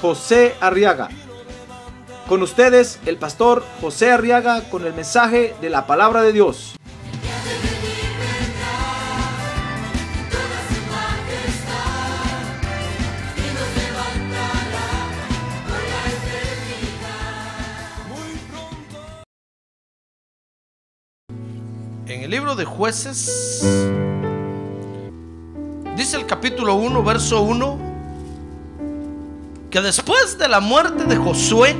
José Arriaga. Con ustedes, el pastor José Arriaga con el mensaje de la palabra de Dios. En el libro de jueces dice el capítulo 1, verso 1, que después de la muerte de Josué,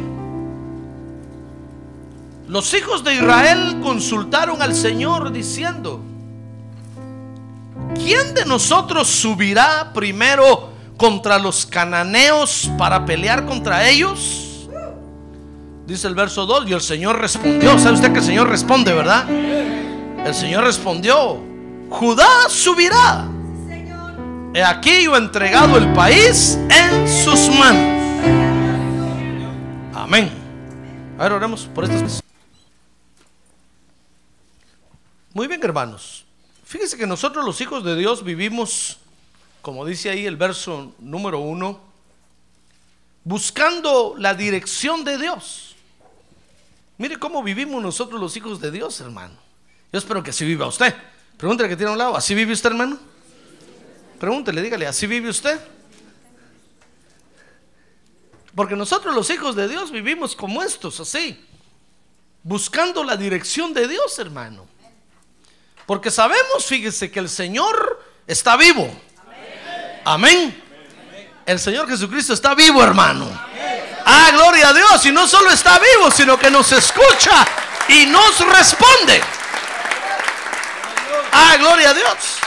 los hijos de Israel consultaron al Señor diciendo, ¿quién de nosotros subirá primero contra los cananeos para pelear contra ellos? Dice el verso 2 y el Señor respondió. ¿Sabe usted que el Señor responde, verdad? El Señor respondió, Judá subirá. He aquí yo he entregado el país en sus manos. Amén. A ver, oremos por estas. Muy bien, hermanos. Fíjense que nosotros los hijos de Dios vivimos, como dice ahí el verso número uno, buscando la dirección de Dios. Mire cómo vivimos nosotros los hijos de Dios, hermano. Yo espero que así viva usted. Pregúntele que tiene a un lado, ¿así vive usted, hermano? Pregúntele, dígale, ¿así vive usted? Porque nosotros los hijos de Dios vivimos como estos, así, buscando la dirección de Dios, hermano. Porque sabemos, fíjese, que el Señor está vivo. Amén. El Señor Jesucristo está vivo, hermano. Ah, gloria a Dios. Y no solo está vivo, sino que nos escucha y nos responde. Ah, gloria a Dios.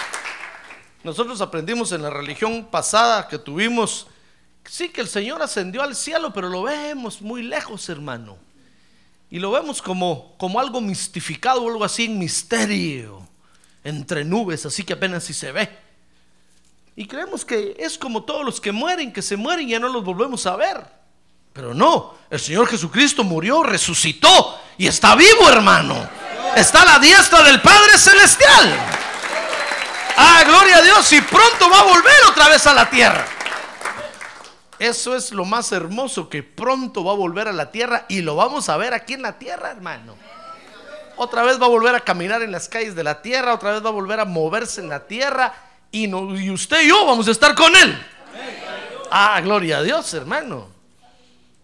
Nosotros aprendimos en la religión pasada que tuvimos, sí que el Señor ascendió al cielo, pero lo vemos muy lejos, hermano. Y lo vemos como, como algo mistificado algo así en misterio, entre nubes, así que apenas si se ve. Y creemos que es como todos los que mueren, que se mueren y ya no los volvemos a ver. Pero no, el Señor Jesucristo murió, resucitó y está vivo, hermano. Está a la diestra del Padre Celestial. Ah, gloria a Dios. Y pronto va a volver otra vez a la tierra. Eso es lo más hermoso, que pronto va a volver a la tierra y lo vamos a ver aquí en la tierra, hermano. Otra vez va a volver a caminar en las calles de la tierra, otra vez va a volver a moverse en la tierra y, no, y usted y yo vamos a estar con él. Ah, gloria a Dios, hermano.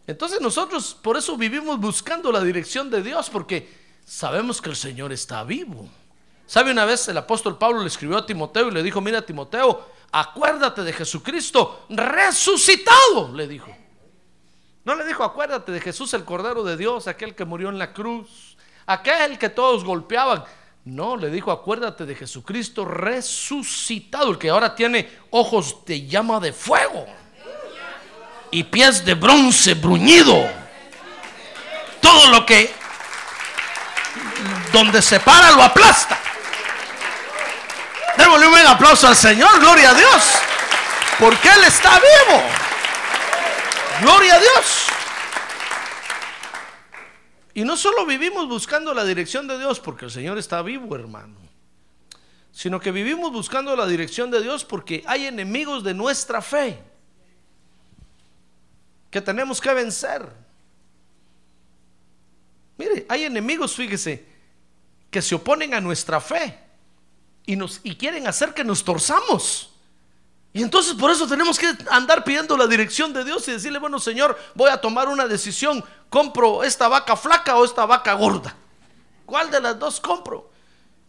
Entonces nosotros por eso vivimos buscando la dirección de Dios, porque sabemos que el Señor está vivo. ¿Sabe una vez el apóstol Pablo le escribió a Timoteo y le dijo, mira Timoteo, acuérdate de Jesucristo resucitado, le dijo. No le dijo, acuérdate de Jesús el Cordero de Dios, aquel que murió en la cruz, aquel que todos golpeaban. No, le dijo, acuérdate de Jesucristo resucitado, el que ahora tiene ojos de llama de fuego y pies de bronce bruñido. Todo lo que donde se para lo aplasta. Démosle un buen aplauso al Señor, gloria a Dios, porque Él está vivo. Gloria a Dios. Y no solo vivimos buscando la dirección de Dios porque el Señor está vivo, hermano, sino que vivimos buscando la dirección de Dios porque hay enemigos de nuestra fe que tenemos que vencer. Mire, hay enemigos, fíjese, que se oponen a nuestra fe y, nos, y quieren hacer que nos torzamos. Y entonces por eso tenemos que andar pidiendo la dirección de Dios y decirle, bueno Señor, voy a tomar una decisión, compro esta vaca flaca o esta vaca gorda. ¿Cuál de las dos compro?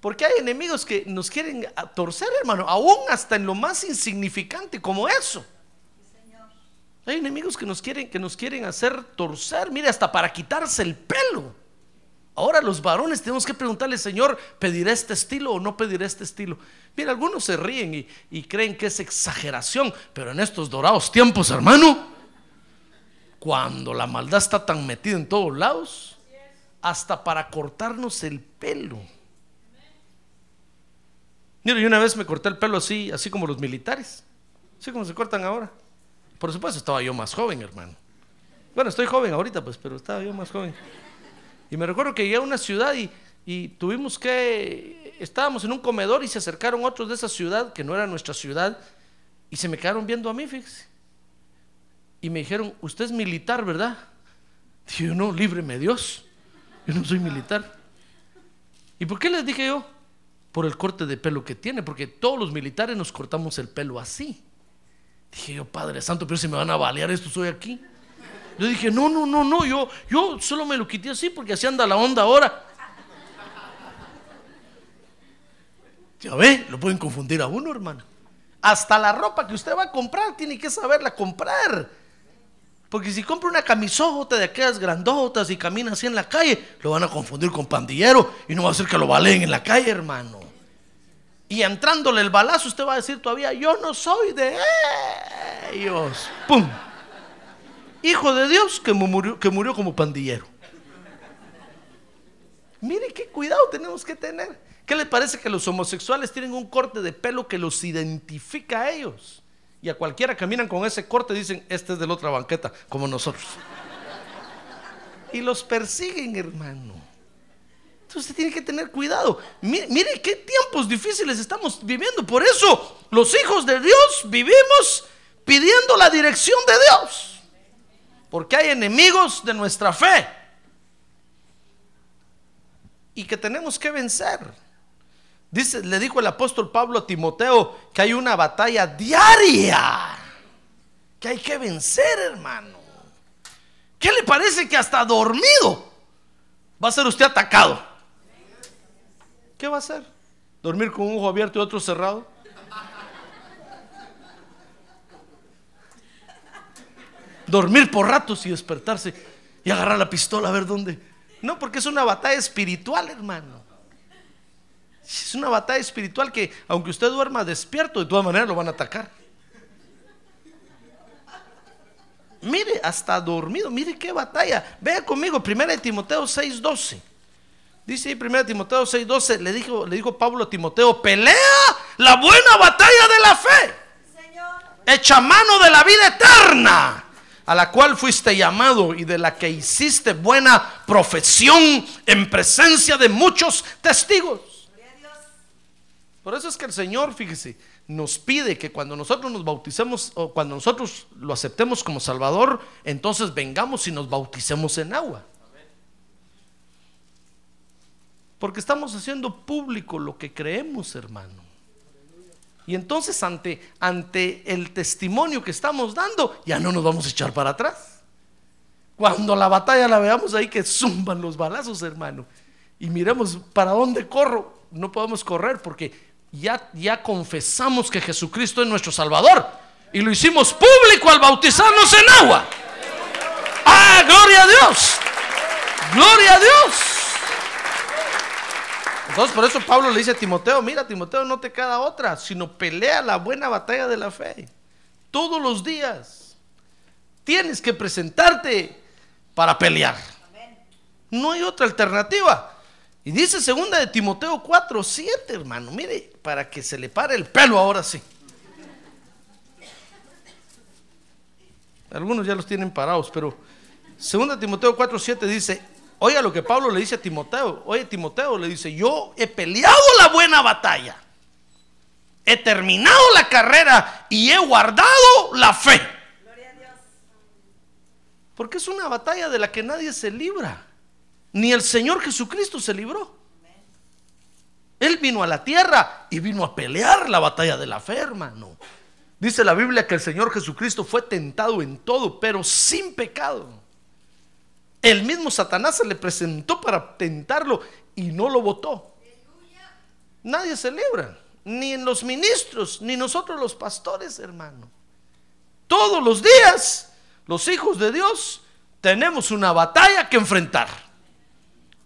Porque hay enemigos que nos quieren torcer, hermano, aún hasta en lo más insignificante como eso. Hay enemigos que nos quieren, que nos quieren hacer torcer, mire, hasta para quitarse el pelo. Ahora los varones tenemos que preguntarle, Señor, ¿pediré este estilo o no pediré este estilo? Mira, algunos se ríen y, creen que es exageración, pero en estos dorados tiempos, hermano, cuando la maldad está tan metida en todos lados, hasta para cortarnos el pelo. Mira, yo una vez me corté el pelo así, así como los militares, así como se cortan ahora. Por supuesto, estaba yo más joven, hermano. Bueno, estoy joven ahorita, pues, pero estaba yo más joven. Y me recuerdo que llegué a una ciudad y, y tuvimos que, estábamos en un comedor y se acercaron otros de esa ciudad, que no era nuestra ciudad, y se me quedaron viendo a mí, fíjese. Y me dijeron, usted es militar, ¿verdad? Dije yo, no, líbreme Dios. Yo no soy militar. ¿Y por qué les dije yo? Por el corte de pelo que tiene, porque todos los militares nos cortamos el pelo así. Dije yo, Padre Santo, pero si me van a balear esto, soy aquí. Yo dije, no, no, no, no, yo, yo solo me lo quité así porque así anda la onda ahora. Ya ve, lo pueden confundir a uno, hermano. Hasta la ropa que usted va a comprar tiene que saberla comprar. Porque si compra una camisota de aquellas grandotas y camina así en la calle, lo van a confundir con pandillero y no va a ser que lo baleen en la calle, hermano. Y entrándole el balazo, usted va a decir todavía, yo no soy de ellos. ¡Pum! Hijo de Dios que murió, como pandillero. Mire qué cuidado tenemos que tener. ¿Qué le parece que los homosexuales tienen un corte de pelo que los identifica a ellos? Y a cualquiera caminan con ese corte dicen, este es de la otra banqueta, como nosotros. Y los persiguen, hermano. Entonces tiene que tener cuidado. Mire, qué tiempos difíciles estamos viviendo. Por eso los hijos de Dios vivimos pidiendo la dirección de Dios. Porque hay enemigos de nuestra fe. Y que tenemos que vencer. Dice, le dijo el apóstol Pablo a Timoteo que hay una batalla diaria que hay que vencer, hermano. ¿Qué le parece que hasta dormido va a ser usted atacado? ¿Qué va a hacer? ¿Dormir con un ojo abierto y otro cerrado? Dormir por ratos y despertarse y agarrar la pistola a ver dónde. No, porque es una batalla espiritual, hermano. Es una batalla espiritual que aunque usted duerma despierto, de todas maneras lo van a atacar. Mire, hasta dormido, mire qué batalla. Vea conmigo, 1 Timoteo 6:12. Dice ahí 1 Timoteo 6:12, le dijo, le dijo Pablo a Timoteo, pelea la buena batalla de la fe. Echa mano de la vida eterna, a la cual fuiste llamado y de la que hiciste buena profesión en presencia de muchos testigos. Por eso es que el Señor, fíjese, nos pide que cuando nosotros nos bauticemos o cuando nosotros lo aceptemos como Salvador, entonces vengamos y nos bauticemos en agua. Porque estamos haciendo público lo que creemos, hermano. Y entonces ante, ante el testimonio que estamos dando, ya no nos vamos a echar para atrás. Cuando la batalla la veamos ahí que zumban los balazos, hermano, y miremos para dónde corro, no podemos correr porque ya, ya confesamos que Jesucristo es nuestro Salvador y lo hicimos público al bautizarnos en agua. ¡Ah, gloria a Dios! ¡Gloria a Dios! Entonces por eso Pablo le dice a Timoteo, mira Timoteo, no te queda otra, sino pelea la buena batalla de la fe. Todos los días tienes que presentarte para pelear. No hay otra alternativa. Y dice segunda de Timoteo 4, 7, hermano. Mire, para que se le pare el pelo ahora sí. Algunos ya los tienen parados, pero segunda de Timoteo 4, 7 dice, oiga lo que Pablo le dice a Timoteo. Oye, Timoteo le dice, yo he peleado la buena batalla. He terminado la carrera y he guardado la fe. Porque es una batalla de la que nadie se libra. Ni el Señor Jesucristo se libró. Él vino a la tierra y vino a pelear la batalla de la fe, hermano. Dice la Biblia que el Señor Jesucristo fue tentado en todo, pero sin pecado. El mismo Satanás se le presentó para tentarlo y no lo votó. Nadie se libra, ni en los ministros, ni nosotros los pastores, hermano. Todos los días, los hijos de Dios, tenemos una batalla que enfrentar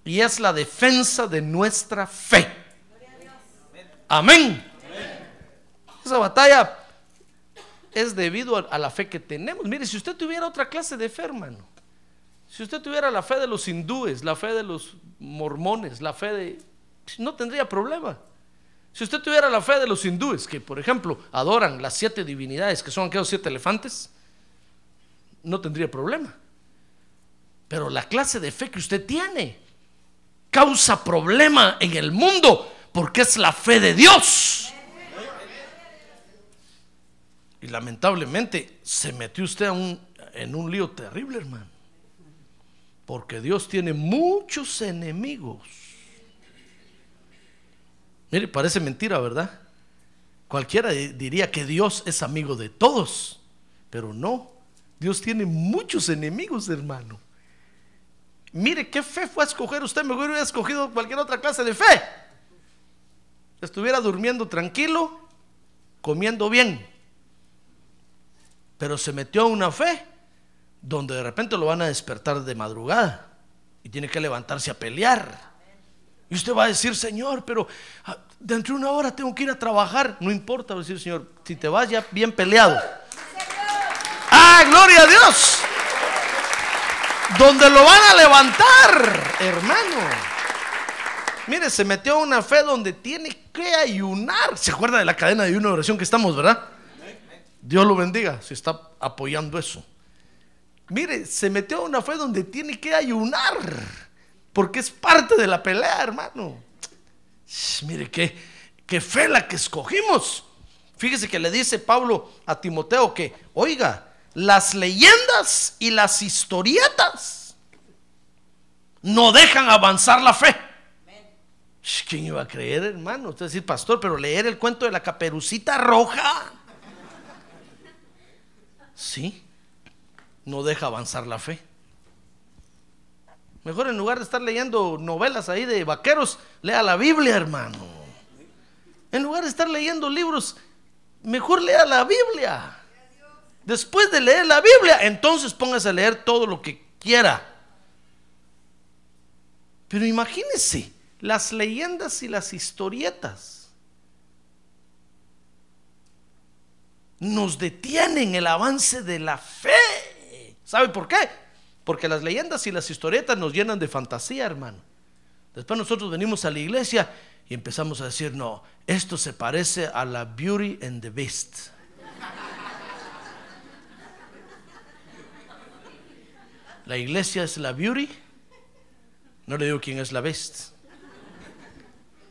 y es la defensa de nuestra fe. Amén. Esa batalla es debido a la fe que tenemos. Mire, si usted tuviera otra clase de fe, hermano, si usted tuviera la fe de los hindúes, la fe de los mormones, la fe de... no tendría problema. Si usted tuviera la fe de los hindúes, que por ejemplo adoran las siete divinidades, que son aquellos siete elefantes, no tendría problema. Pero la clase de fe que usted tiene causa problema en el mundo porque es la fe de Dios. Y lamentablemente se metió usted en un lío terrible, hermano. Porque Dios tiene muchos enemigos. Mire, parece mentira, ¿verdad? Cualquiera di- diría que Dios es amigo de todos, pero no. Dios tiene muchos enemigos, hermano. Mire, ¿qué fe fue a escoger usted? Mejor hubiera escogido cualquier otra clase de fe. Estuviera durmiendo tranquilo, comiendo bien. Pero se metió a una fe donde de repente lo van a despertar de madrugada y tiene que levantarse a pelear. Y usted va a decir, Señor, pero ah, dentro de una hora tengo que ir a trabajar. No importa, va a decir, Señor, si te vas ya bien peleado. ¡Ah, gloria a Dios! Donde lo van a levantar, hermano. Mire, se metió a una fe donde tiene que ayunar. ¿Se acuerda de la cadena de una oración que estamos, verdad? Dios lo bendiga si está apoyando eso. Mire, se metió a una fe donde tiene que ayunar. Porque es parte de la pelea, hermano. Mire, qué, qué fe la que escogimos. Fíjese que le dice Pablo a Timoteo que, oiga, las leyendas y las historietas no dejan avanzar la fe. ¿Quién iba a creer, hermano? Usted decir, pastor, pero leer el cuento de la caperucita roja. Sí, no deja avanzar la fe. Mejor en lugar de estar leyendo novelas ahí de vaqueros, lea la Biblia, hermano. En lugar de estar leyendo libros, mejor lea la Biblia. Después de leer la Biblia, entonces póngase a leer todo lo que quiera. Pero imagínense, las leyendas y las historietas nos detienen el avance de la fe. ¿Sabe por qué? Porque las leyendas y las historietas nos llenan de fantasía, hermano. Después nosotros venimos a la iglesia y empezamos a decir, no, esto se parece a la Beauty and the Beast. La iglesia es la Beauty. No le digo quién es la Beast.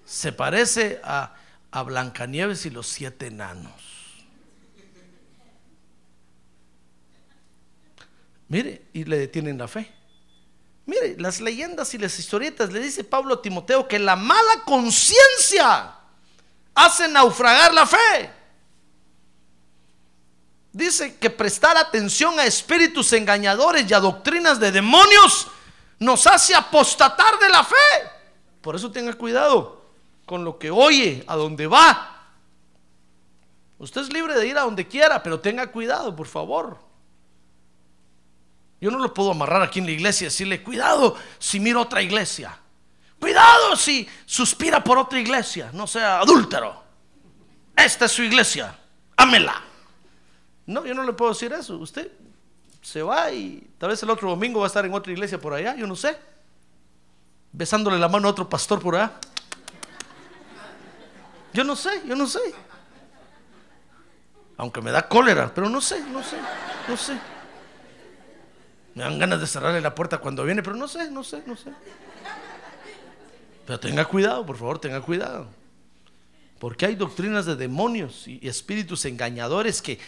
Se parece a, a Blancanieves y los siete enanos. Mire, y le detienen la fe. Mire, las leyendas y las historietas, le dice Pablo a Timoteo que la mala conciencia hace naufragar la fe. Dice que prestar atención a espíritus engañadores y a doctrinas de demonios nos hace apostatar de la fe. Por eso tenga cuidado con lo que oye, a donde va. Usted es libre de ir a donde quiera, pero tenga cuidado, por favor. Yo no lo puedo amarrar aquí en la iglesia y decirle, cuidado si mira otra iglesia. Cuidado si suspira por otra iglesia, no sea adúltero. Esta es su iglesia, ámela. No, yo no le puedo decir eso. Usted se va y tal vez el otro domingo va a estar en otra iglesia por allá, yo no sé. Besándole la mano a otro pastor por allá. Yo no sé, yo no sé. Aunque me da cólera, pero no sé, no sé, no sé. Me dan ganas de cerrarle la puerta cuando viene, pero no sé, no sé, no sé. Pero tenga cuidado, por favor, tenga cuidado. Porque hay doctrinas de demonios y espíritus engañadores que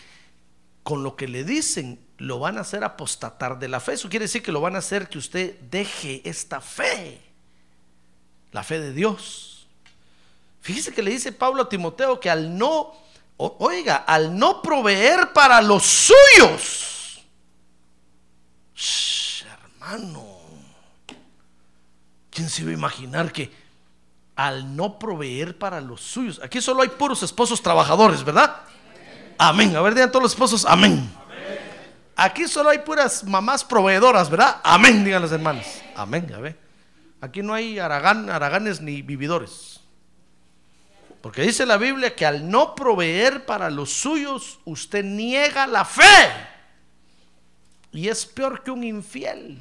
con lo que le dicen lo van a hacer apostatar de la fe. Eso quiere decir que lo van a hacer que usted deje esta fe, la fe de Dios. Fíjese que le dice Pablo a Timoteo que al no, oiga, al no proveer para los suyos, Hermano, ¿quién se iba a imaginar que al no proveer para los suyos, aquí solo hay puros esposos trabajadores, ¿verdad? Amén. A ver, digan todos los esposos, amén. Aquí solo hay puras mamás proveedoras, ¿verdad? Amén, digan las hermanas. Amén. Aquí no hay aragán, araganes ni vividores. Porque dice la Biblia que al no proveer para los suyos, usted niega la fe. Y es peor que un infiel.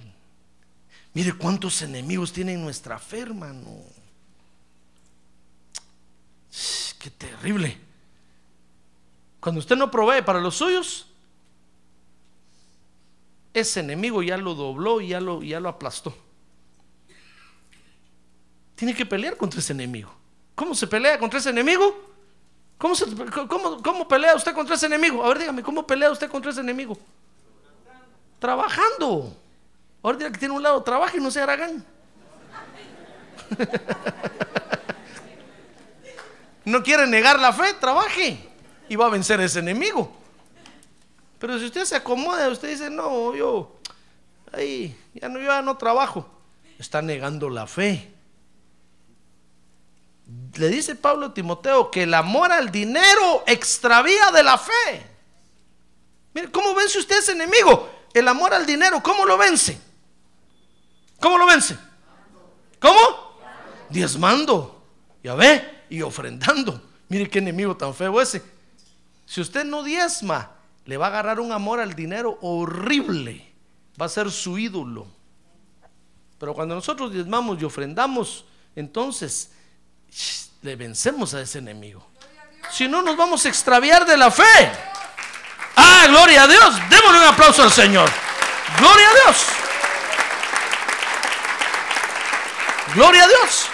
Mire cuántos enemigos tiene nuestra fe, hermano. Qué terrible. Cuando usted no provee para los suyos, ese enemigo ya lo dobló y ya lo, ya lo aplastó. Tiene que pelear contra ese enemigo. ¿Cómo se pelea contra ese enemigo? ¿Cómo, cómo, cómo pelea usted contra ese enemigo? A ver, dígame, ¿cómo pelea usted contra ese enemigo? Trabajando. Ahora que tiene un lado, trabaje y no se haragán. no quiere negar la fe, trabaje y va a vencer a ese enemigo. Pero si usted se acomoda, usted dice, no, yo, ahí, ya no, yo ya no trabajo, está negando la fe. Le dice Pablo a Timoteo que el amor al dinero extravía de la fe. Mire, ¿cómo vence usted ese enemigo? El amor al dinero, ¿cómo lo vence? ¿Cómo lo vence? ¿Cómo? Diezmando, ya ve, y ofrendando. Mire qué enemigo tan feo ese. Si usted no diezma, le va a agarrar un amor al dinero horrible. Va a ser su ídolo. Pero cuando nosotros diezmamos y ofrendamos, entonces le vencemos a ese enemigo. Si no, nos vamos a extraviar de la fe. Ah, gloria a Dios. Démosle un aplauso al Señor. Gloria a Dios. Gloria a Dios.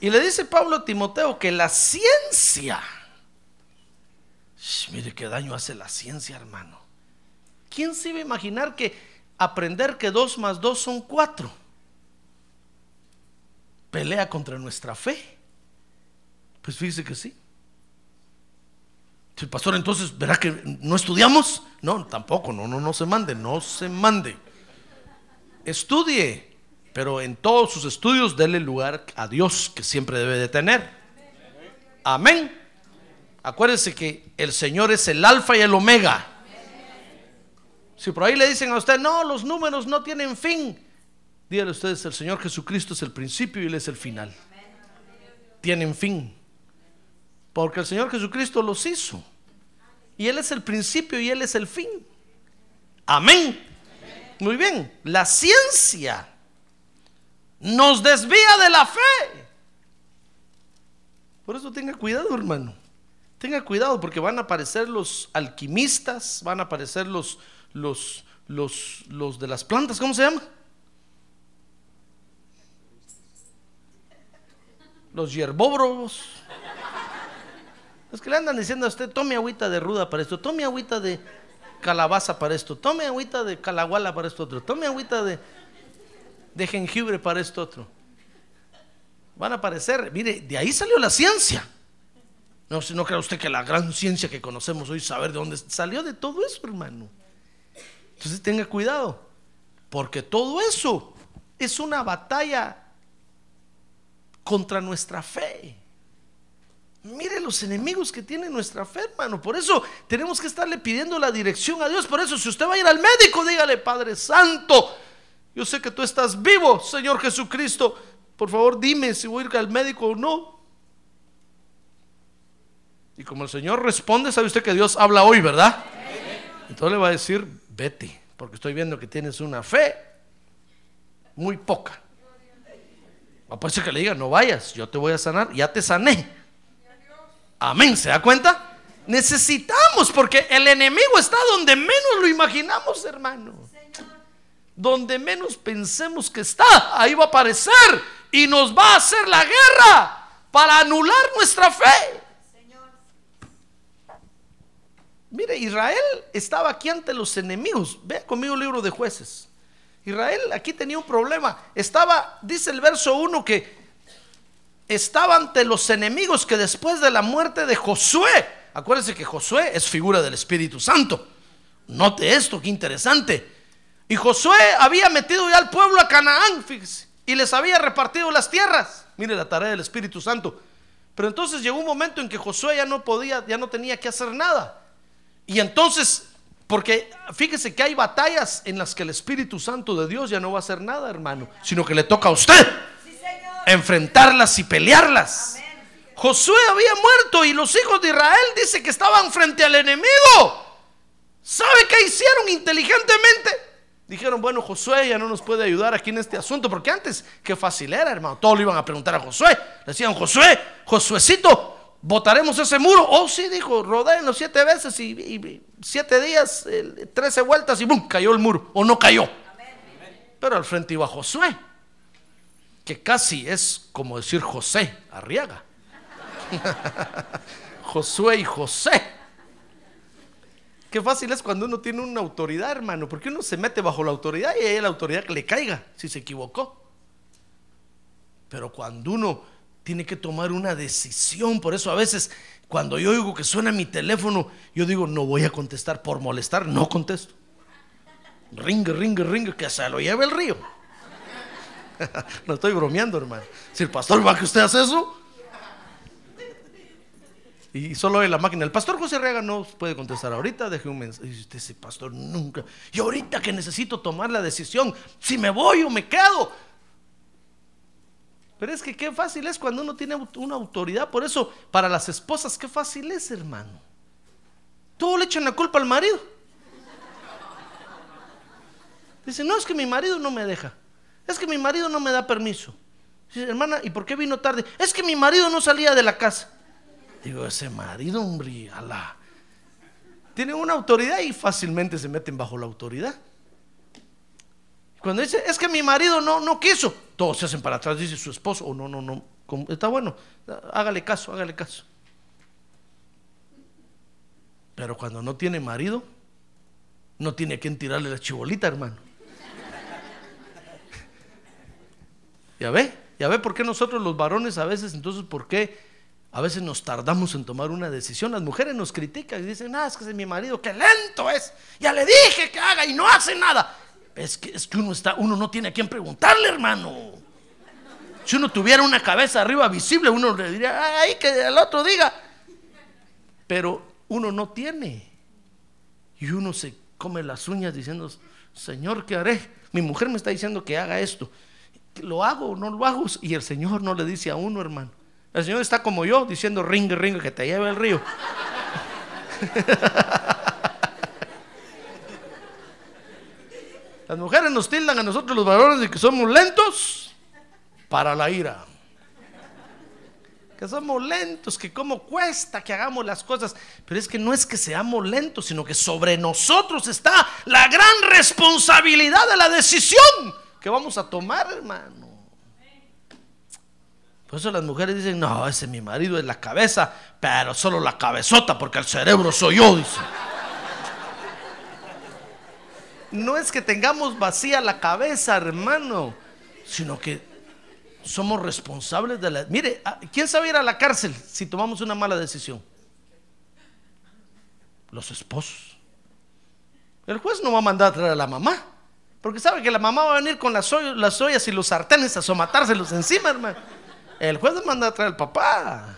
Y le dice Pablo a Timoteo que la ciencia mire qué daño hace la ciencia, hermano. ¿Quién se iba a imaginar que aprender que dos más dos son cuatro pelea contra nuestra fe? Pues fíjese que sí. El pastor entonces, ¿verá que no estudiamos? No, tampoco, no, no, no se mande, no se mande. Estudie, pero en todos sus estudios dele lugar a Dios que siempre debe de tener. Amén. Acuérdense que el Señor es el alfa y el omega. Si por ahí le dicen a usted, no, los números no tienen fin, díganle ustedes, el Señor Jesucristo es el principio y Él es el final. Tienen fin. Porque el Señor Jesucristo los hizo. Y Él es el principio y Él es el fin. Amén. Muy bien. La ciencia nos desvía de la fe. Por eso tenga cuidado, hermano. Tenga cuidado porque van a aparecer los alquimistas, van a aparecer los, los, los, los de las plantas, ¿cómo se llama? Los hierbóbrogos. Es que le andan diciendo a usted, tome agüita de ruda para esto, tome agüita de calabaza para esto, tome agüita de calaguala para esto otro, tome agüita de, de jengibre para esto otro. Van a aparecer, mire, de ahí salió la ciencia. No, si no crea usted que la gran ciencia que conocemos hoy, saber de dónde salió de todo eso, hermano. Entonces tenga cuidado, porque todo eso es una batalla contra nuestra fe. Mire los enemigos que tiene nuestra fe, hermano. Por eso tenemos que estarle pidiendo la dirección a Dios. Por eso, si usted va a ir al médico, dígale, Padre Santo, yo sé que tú estás vivo, Señor Jesucristo. Por favor, dime si voy a ir al médico o no. Y como el Señor responde, sabe usted que Dios habla hoy, ¿verdad? Entonces le va a decir, vete, porque estoy viendo que tienes una fe muy poca. Ser que le diga, no vayas, yo te voy a sanar, ya te sané. Amén, ¿se da cuenta? Necesitamos, porque el enemigo está donde menos lo imaginamos, hermano. Donde menos pensemos que está, ahí va a aparecer y nos va a hacer la guerra para anular nuestra fe. Mire, Israel estaba aquí ante los enemigos. Vea conmigo el libro de jueces. Israel aquí tenía un problema. Estaba, dice el verso 1, que estaba ante los enemigos que después de la muerte de Josué, acuérdense que Josué es figura del Espíritu Santo. Note esto, qué interesante. Y Josué había metido ya al pueblo a Canaán, fíjese, y les había repartido las tierras. Mire la tarea del Espíritu Santo. Pero entonces llegó un momento en que Josué ya no podía, ya no tenía que hacer nada. Y entonces, porque fíjese que hay batallas en las que el Espíritu Santo de Dios ya no va a hacer nada, hermano, sino que le toca a usted enfrentarlas y pelearlas. Josué había muerto y los hijos de Israel dice que estaban frente al enemigo. ¿Sabe qué hicieron inteligentemente? Dijeron, bueno, Josué ya no nos puede ayudar aquí en este asunto, porque antes, qué fácil era, hermano. Todos le iban a preguntar a Josué. Decían, Josué, Josuecito, ¿votaremos ese muro? Oh, sí, dijo, los siete veces y, y siete días, eh, trece vueltas y ¡bum! cayó el muro. O no cayó. Pero al frente iba Josué, que casi es como decir José Arriaga. Josué y José. Qué fácil es cuando uno tiene una autoridad, hermano, porque uno se mete bajo la autoridad y hay la autoridad que le caiga si se equivocó. Pero cuando uno tiene que tomar una decisión, por eso a veces cuando yo oigo que suena mi teléfono, yo digo, no voy a contestar por molestar, no contesto. Ringue, ringue, ringue, que se lo lleve el río. no estoy bromeando, hermano. Si el pastor va que usted hace eso, y solo en la máquina. El pastor José Rega no puede contestar ahorita. Deje un mensaje. Y usted, pastor nunca. Y ahorita que necesito tomar la decisión, si me voy o me quedo. Pero es que qué fácil es cuando uno tiene una autoridad. Por eso, para las esposas, qué fácil es, hermano. Todo le echan la culpa al marido. Dice, no, es que mi marido no me deja. Es que mi marido no me da permiso. Hermana, ¿y por qué vino tarde? Es que mi marido no salía de la casa. Digo, ese marido, hombre, alá. Tiene una autoridad y fácilmente se meten bajo la autoridad. Cuando dice, es que mi marido no, no quiso, todos se hacen para atrás, dice su esposo, o oh, no, no, no, está bueno, hágale caso, hágale caso. Pero cuando no tiene marido, no tiene quien tirarle la chibolita, hermano. ¿Ya ve? ¿Ya ve por qué nosotros los varones a veces, entonces, por qué a veces nos tardamos en tomar una decisión. Las mujeres nos critican y dicen, ah, es que es mi marido, qué lento es. Ya le dije que haga y no hace nada. Es que, es que uno, está, uno no tiene a quién preguntarle, hermano. Si uno tuviera una cabeza arriba visible, uno le diría, ay, que el otro diga. Pero uno no tiene. Y uno se come las uñas diciendo, Señor, ¿qué haré? Mi mujer me está diciendo que haga esto. ¿Lo hago o no lo hago? Y el Señor no le dice a uno, hermano. El Señor está como yo, diciendo ringue, ringue, que te lleve el río. Las mujeres nos tildan a nosotros los varones de que somos lentos para la ira. Que somos lentos, que cómo cuesta que hagamos las cosas. Pero es que no es que seamos lentos, sino que sobre nosotros está la gran responsabilidad de la decisión que vamos a tomar, hermano. Por eso las mujeres dicen, no, ese mi marido es la cabeza, pero solo la cabezota, porque el cerebro soy yo, dice. No es que tengamos vacía la cabeza, hermano, sino que somos responsables de la... Mire, ah, ¿quién sabe ir a la cárcel si tomamos una mala decisión? Los esposos. El juez no va a mandar a traer a la mamá, porque sabe que la mamá va a venir con las, las ollas y los sartenes a somatárselos encima, hermano. El juez manda a traer al papá.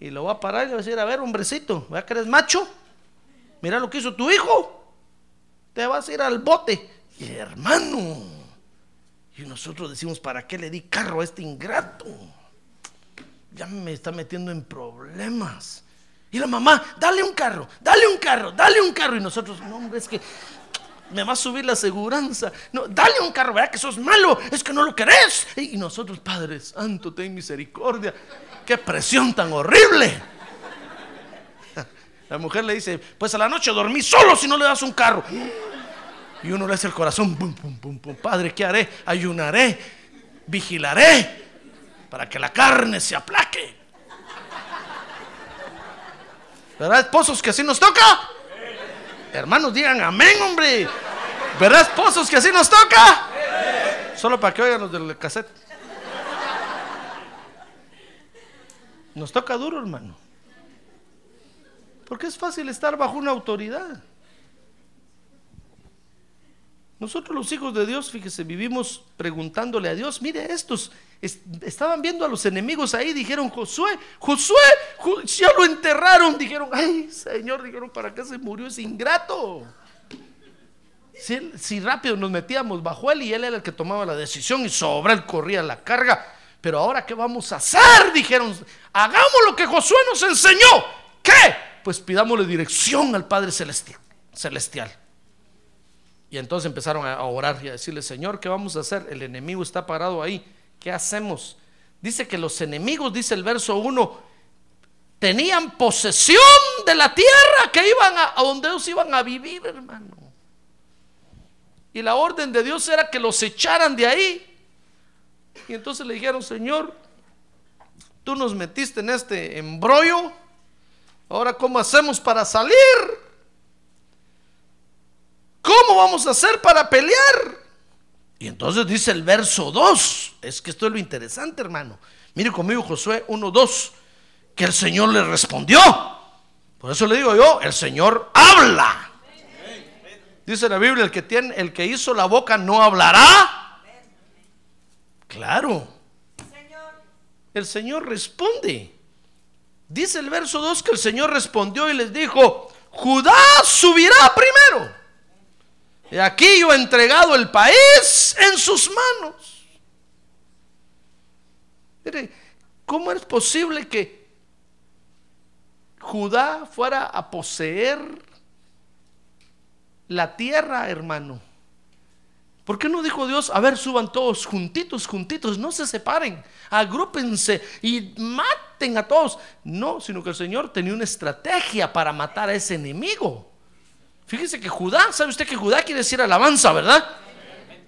Y lo va a parar y le va a decir, a ver, hombrecito, ¿verdad que eres macho? Mira lo que hizo tu hijo. Te vas a ir al bote. Y hermano. Y nosotros decimos, ¿para qué le di carro a este ingrato? Ya me está metiendo en problemas. Y la mamá, dale un carro, dale un carro, dale un carro. Y nosotros, no, hombre, es que me va a subir la aseguranza. No, dale un carro, ¿verdad que sos malo? Es que no lo querés. Y nosotros, Padre Santo, ten misericordia. Qué presión tan horrible. La mujer le dice, pues a la noche dormí solo si no le das un carro. Y uno le hace el corazón, pum, pum, pum, pum. Padre, ¿qué haré? Ayunaré, vigilaré para que la carne se aplaque. ¿Verdad, esposos, que así nos toca? Hermanos, digan amén, hombre. ¿Verdad, esposos, que así nos toca? Solo para que oigan los del cassette. Nos toca duro, hermano. Porque es fácil estar bajo una autoridad. Nosotros los hijos de Dios, fíjese, vivimos preguntándole a Dios, mire estos, estaban viendo a los enemigos ahí, dijeron, Josué, Josué, ya lo enterraron, dijeron, ay Señor, dijeron, ¿para qué se murió ese ingrato? Si, rápido nos metíamos bajo él y él era el que tomaba la decisión y sobre él corría la carga, Pero ahora, ¿qué vamos a hacer? Dijeron, hagamos lo que Josué nos enseñó. ¿Qué? Pues pidámosle dirección al Padre celestial. Y entonces empezaron a orar y a decirle, Señor, ¿qué vamos a hacer? El enemigo está parado ahí. ¿Qué hacemos? Dice que los enemigos, dice el verso 1, tenían posesión de la tierra que iban a, a donde ellos iban a vivir, hermano. Y la orden de Dios era que los echaran de ahí. Y entonces le dijeron, Señor, tú nos metiste en este embrollo. Ahora, ¿cómo hacemos para salir? ¿Cómo vamos a hacer para pelear? Y entonces dice el verso 2. Es que esto es lo interesante, hermano. Mire conmigo Josué 1, 2. Que el Señor le respondió. Por eso le digo yo, el Señor habla. Dice la Biblia, el que tiene, el que hizo la boca no hablará. Claro. El Señor responde. Dice el verso 2 que el Señor respondió y les dijo, Judá subirá primero. Y aquí yo he entregado el país en sus manos. ¿cómo es posible que Judá fuera a poseer la tierra, hermano? ¿Por qué no dijo Dios, a ver, suban todos juntitos, juntitos, no se separen, agrúpense y maten a todos? No, sino que el Señor tenía una estrategia para matar a ese enemigo. Fíjese que Judá, ¿sabe usted que Judá quiere decir alabanza, verdad?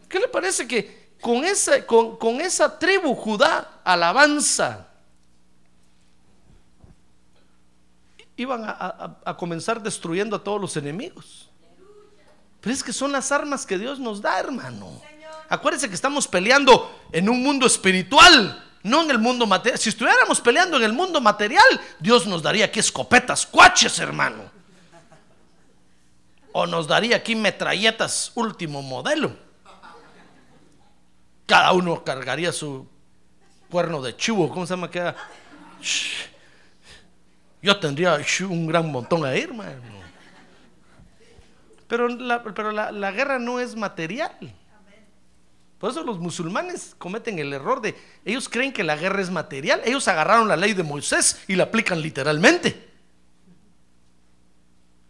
¿Qué le parece que con esa, con, con esa tribu Judá, alabanza, iban a, a- a comenzar destruyendo a todos los enemigos? Pero es que son las armas que Dios nos da, hermano. Acuérdense que estamos peleando en un mundo espiritual, no en el mundo material. Si estuviéramos peleando en el mundo material, Dios nos daría aquí escopetas, cuaches, hermano. O nos daría aquí metralletas último modelo. Cada uno cargaría su cuerno de chivo, ¿cómo se llama? Queda? Yo tendría un gran montón ahí, hermano. Pero, la, pero la, la guerra no es material. Por eso los musulmanes cometen el error de, ellos creen que la guerra es material. Ellos agarraron la ley de Moisés y la aplican literalmente.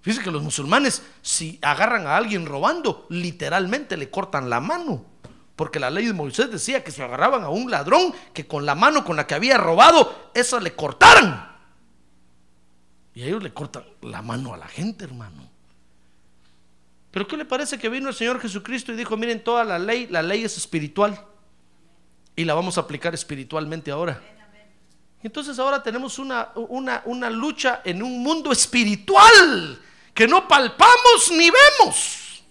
Fíjense que los musulmanes, si agarran a alguien robando, literalmente le cortan la mano. Porque la ley de Moisés decía que si agarraban a un ladrón, que con la mano con la que había robado, esa le cortaran. Y ellos le cortan la mano a la gente, hermano. Pero ¿qué le parece que vino el Señor Jesucristo y dijo, miren, toda la ley, la ley es espiritual y la vamos a aplicar espiritualmente ahora? Entonces ahora tenemos una, una, una lucha en un mundo espiritual que no palpamos ni vemos.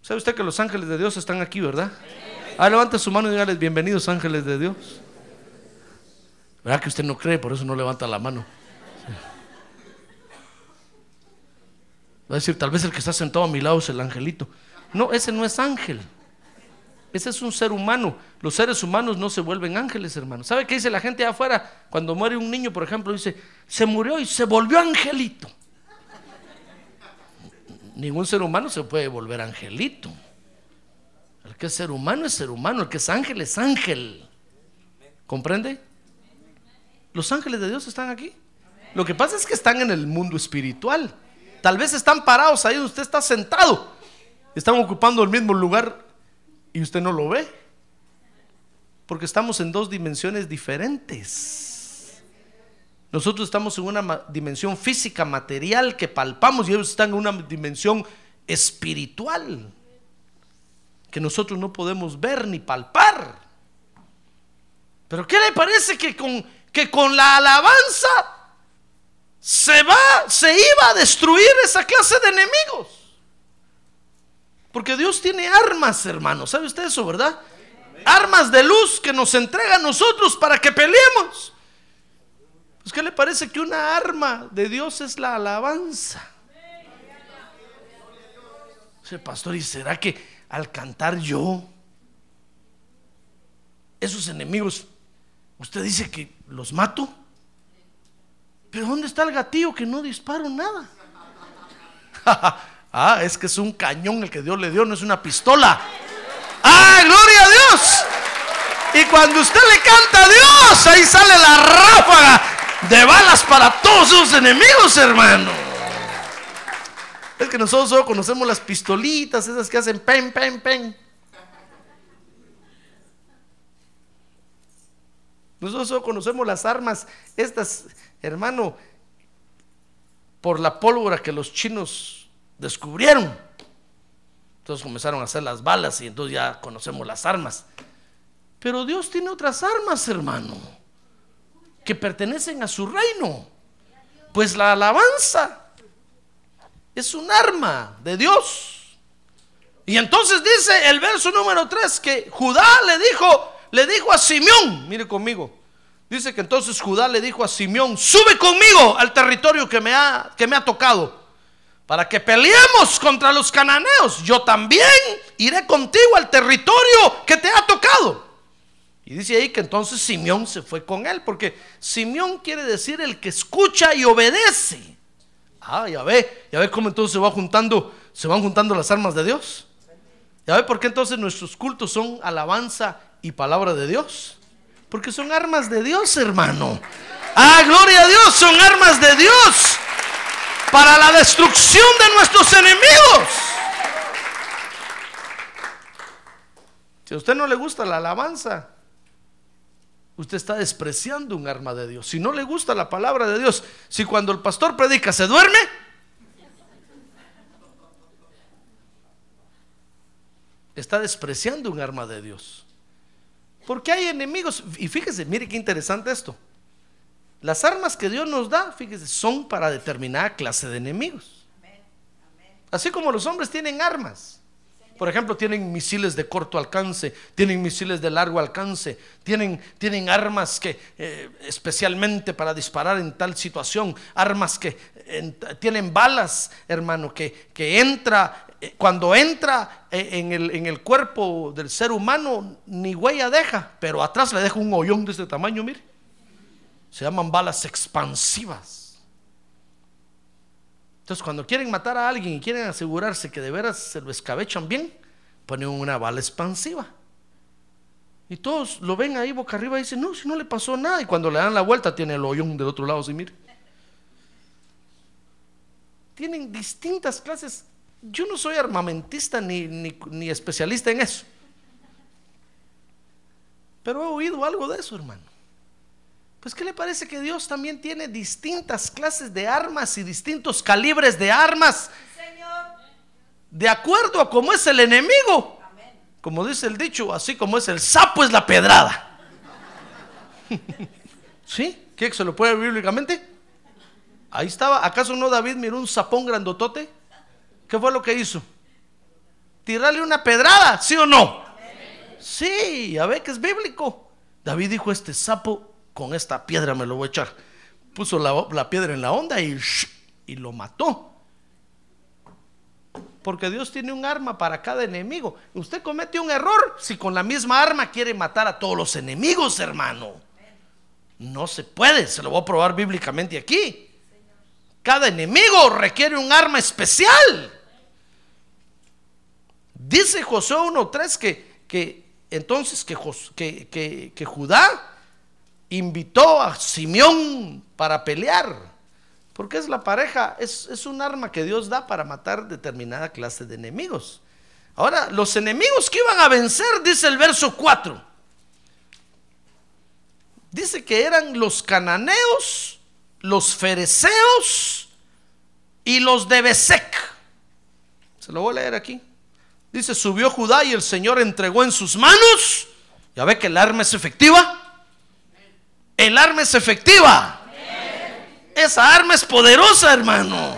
¿Sabe usted que los ángeles de Dios están aquí, verdad? Ah, levanta su mano y dígales, bienvenidos ángeles de Dios. ¿Verdad que usted no cree? Por eso no levanta la mano. Va a decir, tal vez el que está sentado a mi lado es el angelito. No, ese no es ángel. Ese es un ser humano. Los seres humanos no se vuelven ángeles, hermano. ¿Sabe qué dice la gente afuera? Cuando muere un niño, por ejemplo, dice, se murió y se volvió angelito. Ningún ser humano se puede volver angelito. El que es ser humano es ser humano. El que es ángel es ángel. ¿Comprende? Los ángeles de Dios están aquí. Lo que pasa es que están en el mundo espiritual. Tal vez están parados ahí donde usted está sentado. Están ocupando el mismo lugar y usted no lo ve. Porque estamos en dos dimensiones diferentes. Nosotros estamos en una dimensión física, material, que palpamos y ellos están en una dimensión espiritual que nosotros no podemos ver ni palpar. Pero ¿qué le parece que con, que con la alabanza se va, se iba a destruir esa clase de enemigos? Porque Dios tiene armas, hermanos. ¿Sabe usted eso, verdad? Armas de luz que nos entrega a nosotros para que peleemos. Pues, ¿qué le parece que una arma de Dios es la alabanza? Dice, pastor, ¿y será que al cantar yo, esos enemigos, usted dice que los mato? Pero ¿dónde está el gatillo que no disparo nada? ah, es que es un cañón el que Dios le dio, no es una pistola. ¡Ah, gloria a Dios! Y cuando usted le canta a Dios, ahí sale la ráfaga de balas para todos sus enemigos, hermano. Es que nosotros solo conocemos las pistolitas, esas que hacen pen, pen, pen. Nosotros solo conocemos las armas, estas, hermano, por la pólvora que los chinos descubrieron. Entonces comenzaron a hacer las balas y entonces ya conocemos las armas. Pero Dios tiene otras armas, hermano, que pertenecen a su reino. Pues la alabanza es un arma de Dios. Y entonces dice el verso número 3 que Judá le dijo, le dijo a Simeón, mire conmigo, dice que entonces Judá le dijo a Simeón, sube conmigo al territorio que me ha, que me ha tocado, para que peleemos contra los cananeos. Yo también iré contigo al territorio que te ha tocado. Y dice ahí que entonces Simeón se fue con él, porque Simeón quiere decir el que escucha y obedece. Ah, ya ve, ya ve cómo entonces se va juntando, se van juntando las armas de Dios. Ya ve por qué entonces nuestros cultos son alabanza y palabra de Dios. Porque son armas de Dios, hermano. Ah, gloria a Dios, son armas de Dios para la destrucción de nuestros enemigos. Si a usted no le gusta la alabanza, usted está despreciando un arma de Dios. Si no le gusta la palabra de Dios, si cuando el pastor predica se duerme, está despreciando un arma de Dios. Porque hay enemigos, y fíjese, mire qué interesante esto. Las armas que Dios nos da, fíjese, son para determinada clase de enemigos. Así como los hombres tienen armas. Por ejemplo, tienen misiles de corto alcance, tienen misiles de largo alcance, tienen, tienen armas que eh, especialmente para disparar en tal situación, armas que tienen balas, hermano, que, que entra, eh, cuando entra eh, en el, en el cuerpo del ser humano, ni huella deja, pero atrás le deja un hoyón de este tamaño, mire. Se llaman balas expansivas. Entonces, cuando quieren matar a alguien y quieren asegurarse que de veras se lo escabechan bien, ponen una bala expansiva. Y todos lo ven ahí boca arriba y dicen, no, si no le pasó nada. Y cuando le dan la vuelta, tiene el hoyón del otro lado, sí, mire. Tienen distintas clases. Yo no soy armamentista ni, ni especialista en eso. Pero he oído algo de eso, hermano. Pues ¿qué le parece que Dios también tiene distintas clases de armas y distintos calibres de armas? De acuerdo a cómo es el enemigo. Como dice el dicho, así como es el sapo es la pedrada. ¿Sí? ¿Qué se lo puede ver bíblicamente? Ahí estaba. ¿Acaso no David miró un sapón grandotote? ¿Qué fue lo que hizo? Tirarle una pedrada, ¿sí o no? Sí, a ver que es bíblico. David dijo, este sapo con esta piedra me lo voy a echar. Puso la, piedra en la onda y, y lo mató. Porque Dios tiene un arma para cada enemigo. Usted comete un error si con la misma arma quiere matar a todos los enemigos, hermano. No se puede, se lo voy a probar bíblicamente aquí. Cada enemigo requiere un arma especial. Dice Josué 1.3 que, que entonces que, que, Judá invitó a Simeón para pelear. Porque es la pareja, es, es, un arma que Dios da para matar determinada clase de enemigos. Ahora, los enemigos que iban a vencer, dice el verso 4. Dice que eran los cananeos, los fereceos y los de Besec. Se lo voy a leer aquí. Dice, subió Judá y el Señor entregó en sus manos. Ya ve que el arma es efectiva el arma es efectiva. Esa arma es poderosa, hermano.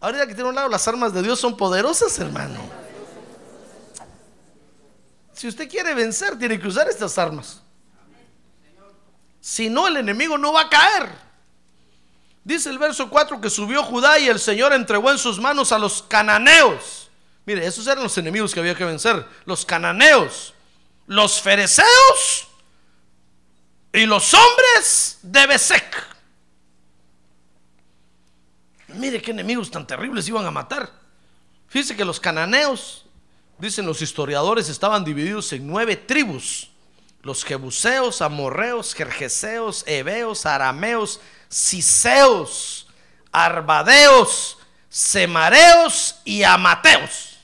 Ahorita que tiene un lado, las armas de Dios son poderosas, hermano. Si usted quiere vencer, tiene que usar estas armas. Si no, el enemigo no va a caer. Dice el verso 4 que subió Judá y el Señor entregó en sus manos a los cananeos. Mire, esos eran los enemigos que había que vencer. Los cananeos, los fereceos y los hombres de Besec. Mire qué enemigos tan terribles iban a matar. Fíjese que los cananeos, dicen los historiadores, estaban divididos en nueve tribus. los jebuseos, amorreos, jerjeseos, heveos, arameos, siseos, arbadeos, semareos y amateos.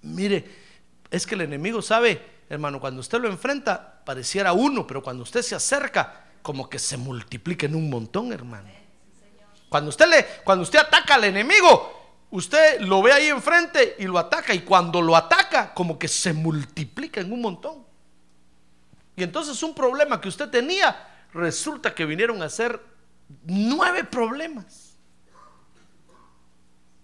Mire, es que el enemigo sabe, hermano, cuando usted lo enfrenta, pareciera uno, pero cuando usted se acerca, como que se multiplica en un montón, hermano. Cuando usted le, cuando usted ataca al enemigo, usted lo ve ahí enfrente y lo ataca, y cuando lo ataca, como que se multiplica en un montón. Y entonces un problema que usted tenía, resulta que vinieron a ser nueve problemas.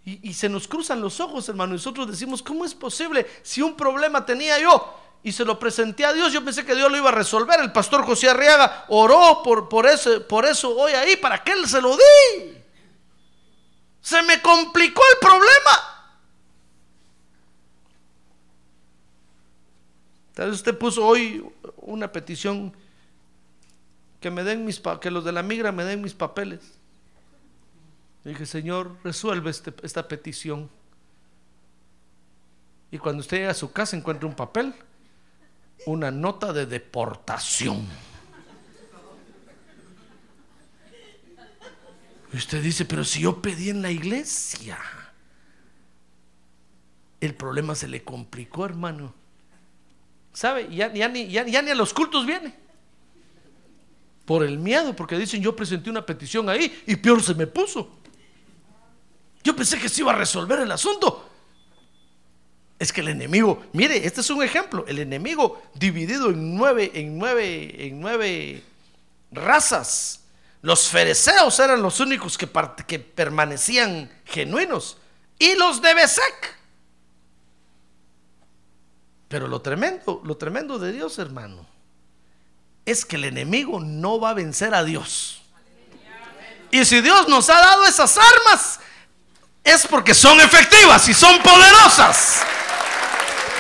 Y, y se nos cruzan los ojos, hermano. Y nosotros decimos, ¿cómo es posible? Si un problema tenía yo y se lo presenté a Dios, yo pensé que Dios lo iba a resolver. El pastor José Arriaga oró por, por, eso, por eso hoy ahí, para que él se lo di. Se me complicó el problema. Tal vez usted puso hoy una petición que me den mis que los de la migra me den mis papeles. Dije, Señor, resuelve este- esta petición. Y cuando usted llega a su casa encuentra un papel, una nota de deportación. Usted dice, pero si yo pedí en la iglesia. El problema se le complicó, hermano. ¿Sabe? Ya, ya ya- ya ni a los cultos viene. Por el miedo, porque dicen, yo presenté una petición ahí y peor se me puso. Yo pensé que se iba a resolver el asunto. Es que el enemigo, mire, este es un ejemplo. El enemigo dividido en nueve, en nueve, en nueve razas. Los fereceos eran los únicos que, permanecían genuinos. Y los de Besec. Pero lo tremendo, lo tremendo de Dios, hermano, es que el enemigo no va a vencer a Dios. Y si Dios nos ha dado esas armas, es porque son efectivas y son poderosas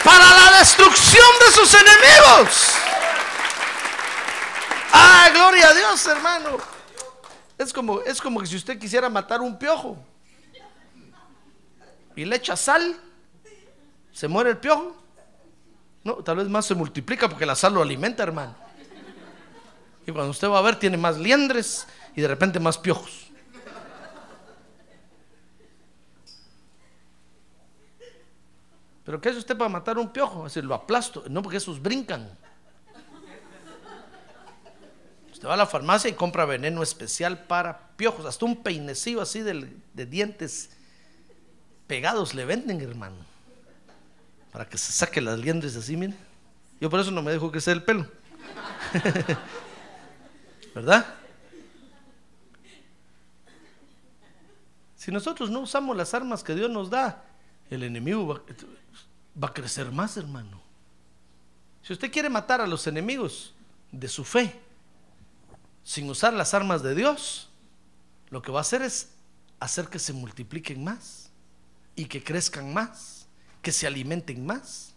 para la destrucción de sus enemigos. Ah, gloria a Dios, hermano. Es como, es como que si usted quisiera matar un piojo y le echa sal, se muere el piojo. No, tal vez más se multiplica porque la sal lo alimenta, hermano. Y cuando usted va a ver, tiene más liendres y de repente más piojos. ¿Pero qué es usted para matar un piojo? Así lo aplasto. No, porque esos brincan. Usted va a la farmacia y compra veneno especial para piojos. Hasta un peinecillo así de, dientes pegados le venden, hermano. Para que se saque las liendres así, miren. Yo por eso no me dejo que sea el pelo. ¿Verdad? Si nosotros no usamos las armas que Dios nos da, el enemigo va, va a crecer más, hermano. Si usted quiere matar a los enemigos de su fe sin usar las armas de Dios, lo que va a hacer es hacer que se multipliquen más y que crezcan más, que se alimenten más.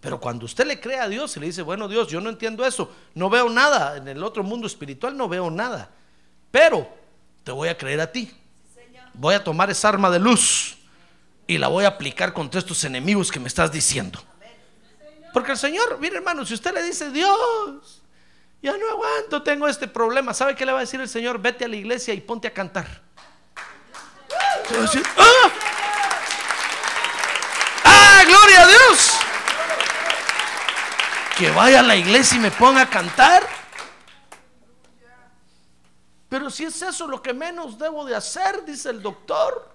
Pero cuando usted le cree a Dios y le dice, bueno Dios, yo no entiendo eso, no veo nada, en el otro mundo espiritual no veo nada, pero te voy a creer a ti. Voy a tomar esa arma de luz y la voy a aplicar contra estos enemigos que me estás diciendo. Porque el Señor, mire hermano, si usted le dice, Dios, ya no aguanto, tengo este problema, ¿sabe qué le va a decir el Señor? Vete a la iglesia y ponte a cantar. ¡ah! ¡Ah, gloria a Dios! Que vaya a la iglesia y me ponga a cantar. Pero si es eso lo que menos debo de hacer, dice el doctor.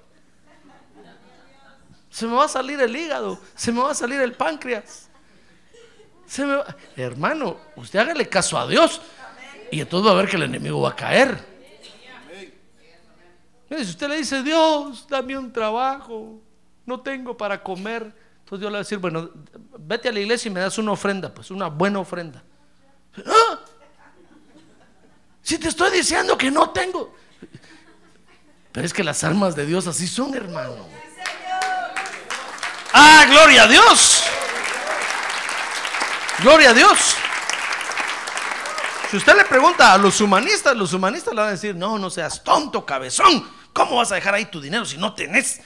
Se me va a salir el hígado, se me va a salir el páncreas. Se me va- Hermano, usted hágale caso a Dios y entonces va a ver que el enemigo va a caer. Mire, si usted le dice, Dios, dame un trabajo, no tengo para comer, entonces Dios le va a decir, bueno, vete a la iglesia y me das una ofrenda, pues una buena ofrenda. ¡Ah! Si te estoy diciendo que no tengo. Pero es que las almas de Dios así son, hermano. Ah, gloria a Dios. Gloria a Dios. Si usted le pregunta a los humanistas, los humanistas le van a decir, no, no seas tonto, cabezón. ¿Cómo vas a dejar ahí tu dinero si no tenés?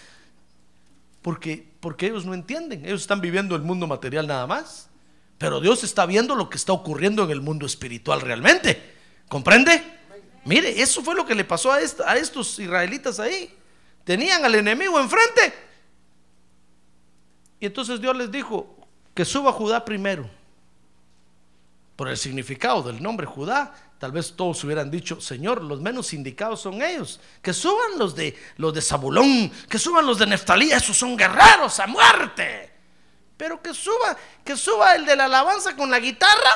Porque, porque ellos no entienden. Ellos están viviendo el mundo material nada más. pero Dios está viendo lo que está ocurriendo en el mundo espiritual realmente. ¿Comprende? Mire, eso fue lo que le pasó a, a estos israelitas ahí. Tenían al enemigo enfrente. Y entonces Dios les dijo que suba Judá primero. Por el significado del nombre Judá, tal vez todos hubieran dicho, Señor, los menos indicados son ellos. Que suban los de los de Zabulón, que suban los de Neftalí, esos son guerreros a muerte. Pero que suba, que suba el de la alabanza con la guitarra.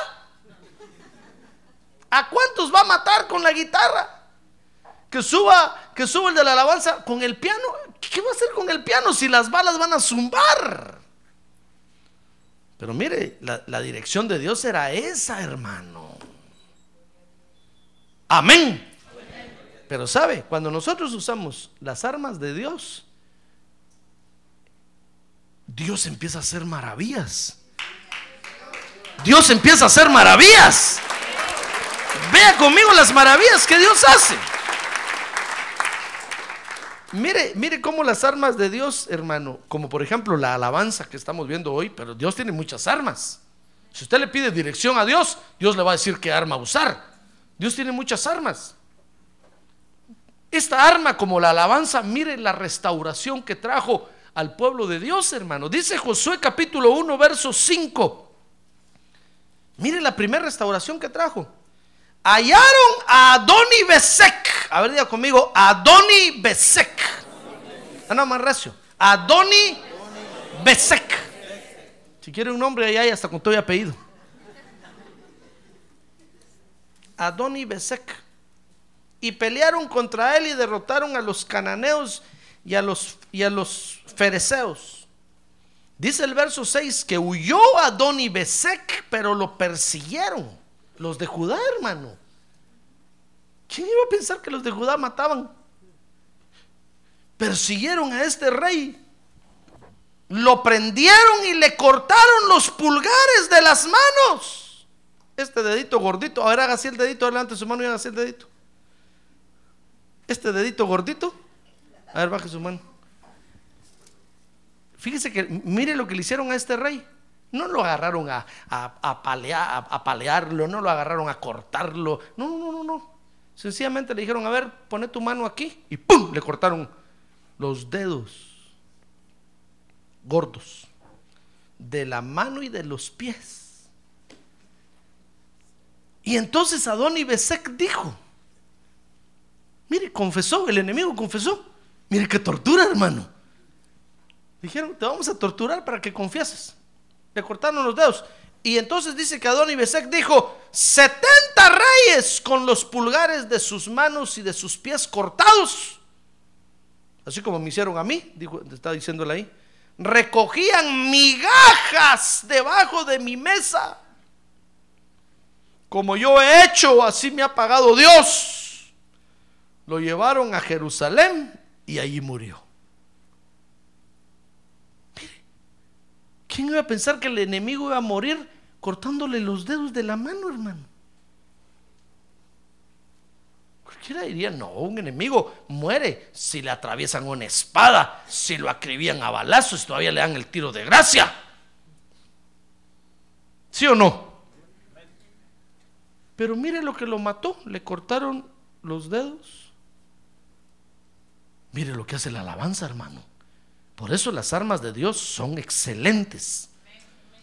¿A cuántos va a matar con la guitarra? Que suba, que suba el de la alabanza con el piano. ¿Qué va a hacer con el piano si las balas van a zumbar? Pero mire, la, la dirección de Dios era esa, hermano. Amén. Pero sabe, cuando nosotros usamos las armas de Dios, Dios empieza a hacer maravillas. Dios empieza a hacer maravillas. Vea conmigo las maravillas que Dios hace. Mire, mire cómo las armas de Dios, hermano, como por ejemplo la alabanza que estamos viendo hoy, pero Dios tiene muchas armas. Si usted le pide dirección a Dios, Dios le va a decir qué arma usar. Dios tiene muchas armas. Esta arma como la alabanza, mire la restauración que trajo al pueblo de Dios, hermano. Dice Josué capítulo 1, verso 5. Mire la primera restauración que trajo. Hallaron a Adoni Besek. A ver, diga conmigo, Adoni Besek. Ah, no, más recio. Adoni Besek. Si quiere un nombre, ahí hay hasta con todo y apellido. Adoni Besek. Y pelearon contra él y derrotaron a los cananeos y a los, y a los fereceos. Dice el verso 6 que huyó Adoni Besek, pero lo persiguieron. Los de Judá, hermano. ¿Quién iba a pensar que los de Judá mataban? Persiguieron a este rey. Lo prendieron y le cortaron los pulgares de las manos. Este dedito gordito. A ver, haga así el dedito delante de su mano y haga así el dedito. Este dedito gordito. A ver, baje su mano. Fíjese que, mire lo que le hicieron a este rey. No lo agarraron a, a, palear, a, palearlo, no lo agarraron a cortarlo. No, no, no, no. Sencillamente le dijeron, a ver, pone tu mano aquí. Y ¡pum! Le cortaron los dedos gordos de la mano y de los pies. Y entonces Adoni Besek dijo, mire, confesó, el enemigo confesó. Mire qué tortura, hermano. Dijeron, te vamos a torturar para que confieses. Le cortaron los dedos. Y entonces dice que Adoni Besek dijo, 70 reyes con los pulgares de sus manos y de sus pies cortados. Así como me hicieron a mí, dijo, está diciéndole ahí. Recogían migajas debajo de mi mesa. Como yo he hecho, así me ha pagado Dios. Lo llevaron a Jerusalén y allí murió. ¿Quién iba a pensar que el enemigo iba a morir cortándole los dedos de la mano, hermano? Cualquiera diría, no, un enemigo muere si le atraviesan una espada, si lo acribían a balazos, todavía le dan el tiro de gracia. ¿Sí o no? Pero mire lo que lo mató, le cortaron los dedos. Mire lo que hace la alabanza, hermano. Por eso las armas de Dios son excelentes.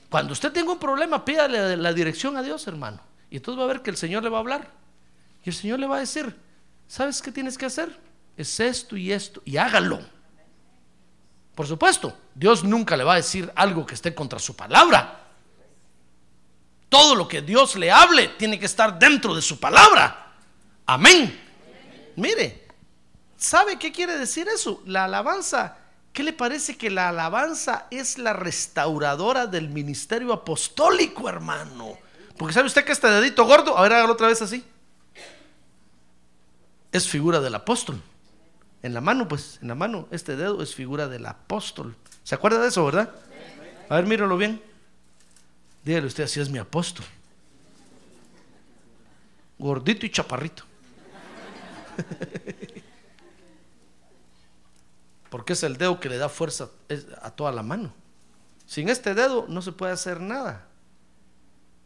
Cuando usted tenga un problema, pídale la dirección a Dios, hermano. Y entonces va a ver que el Señor le va a hablar. Y el Señor le va a decir, ¿sabes qué tienes que hacer? Es esto y esto. Y hágalo. Por supuesto, Dios nunca le va a decir algo que esté contra su palabra. Todo lo que Dios le hable tiene que estar dentro de su palabra. Amén. Mire, ¿sabe qué quiere decir eso? La alabanza ¿Qué le parece que la alabanza es la restauradora del ministerio apostólico, hermano? Porque sabe usted que este dedito gordo, a ver, hágalo otra vez así. Es figura del apóstol. En la mano, pues, en la mano, este dedo es figura del apóstol. ¿Se acuerda de eso, verdad? A ver, míralo bien. Dígale usted, así es mi apóstol. Gordito y chaparrito. porque es el dedo que le da fuerza a toda la mano. Sin este dedo no se puede hacer nada.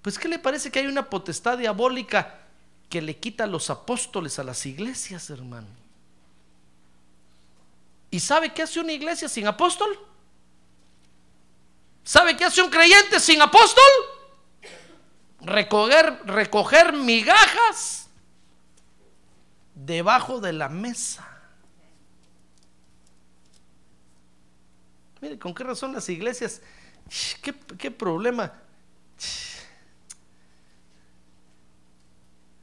Pues ¿qué le parece que hay una potestad diabólica que le quita los apóstoles a las iglesias, hermano? ¿Y sabe qué hace una iglesia sin apóstol? ¿Sabe qué hace un creyente sin apóstol? Recoger, recoger migajas debajo de la mesa. Mire, ¿con qué razón las iglesias? ¿Qué, qué problema?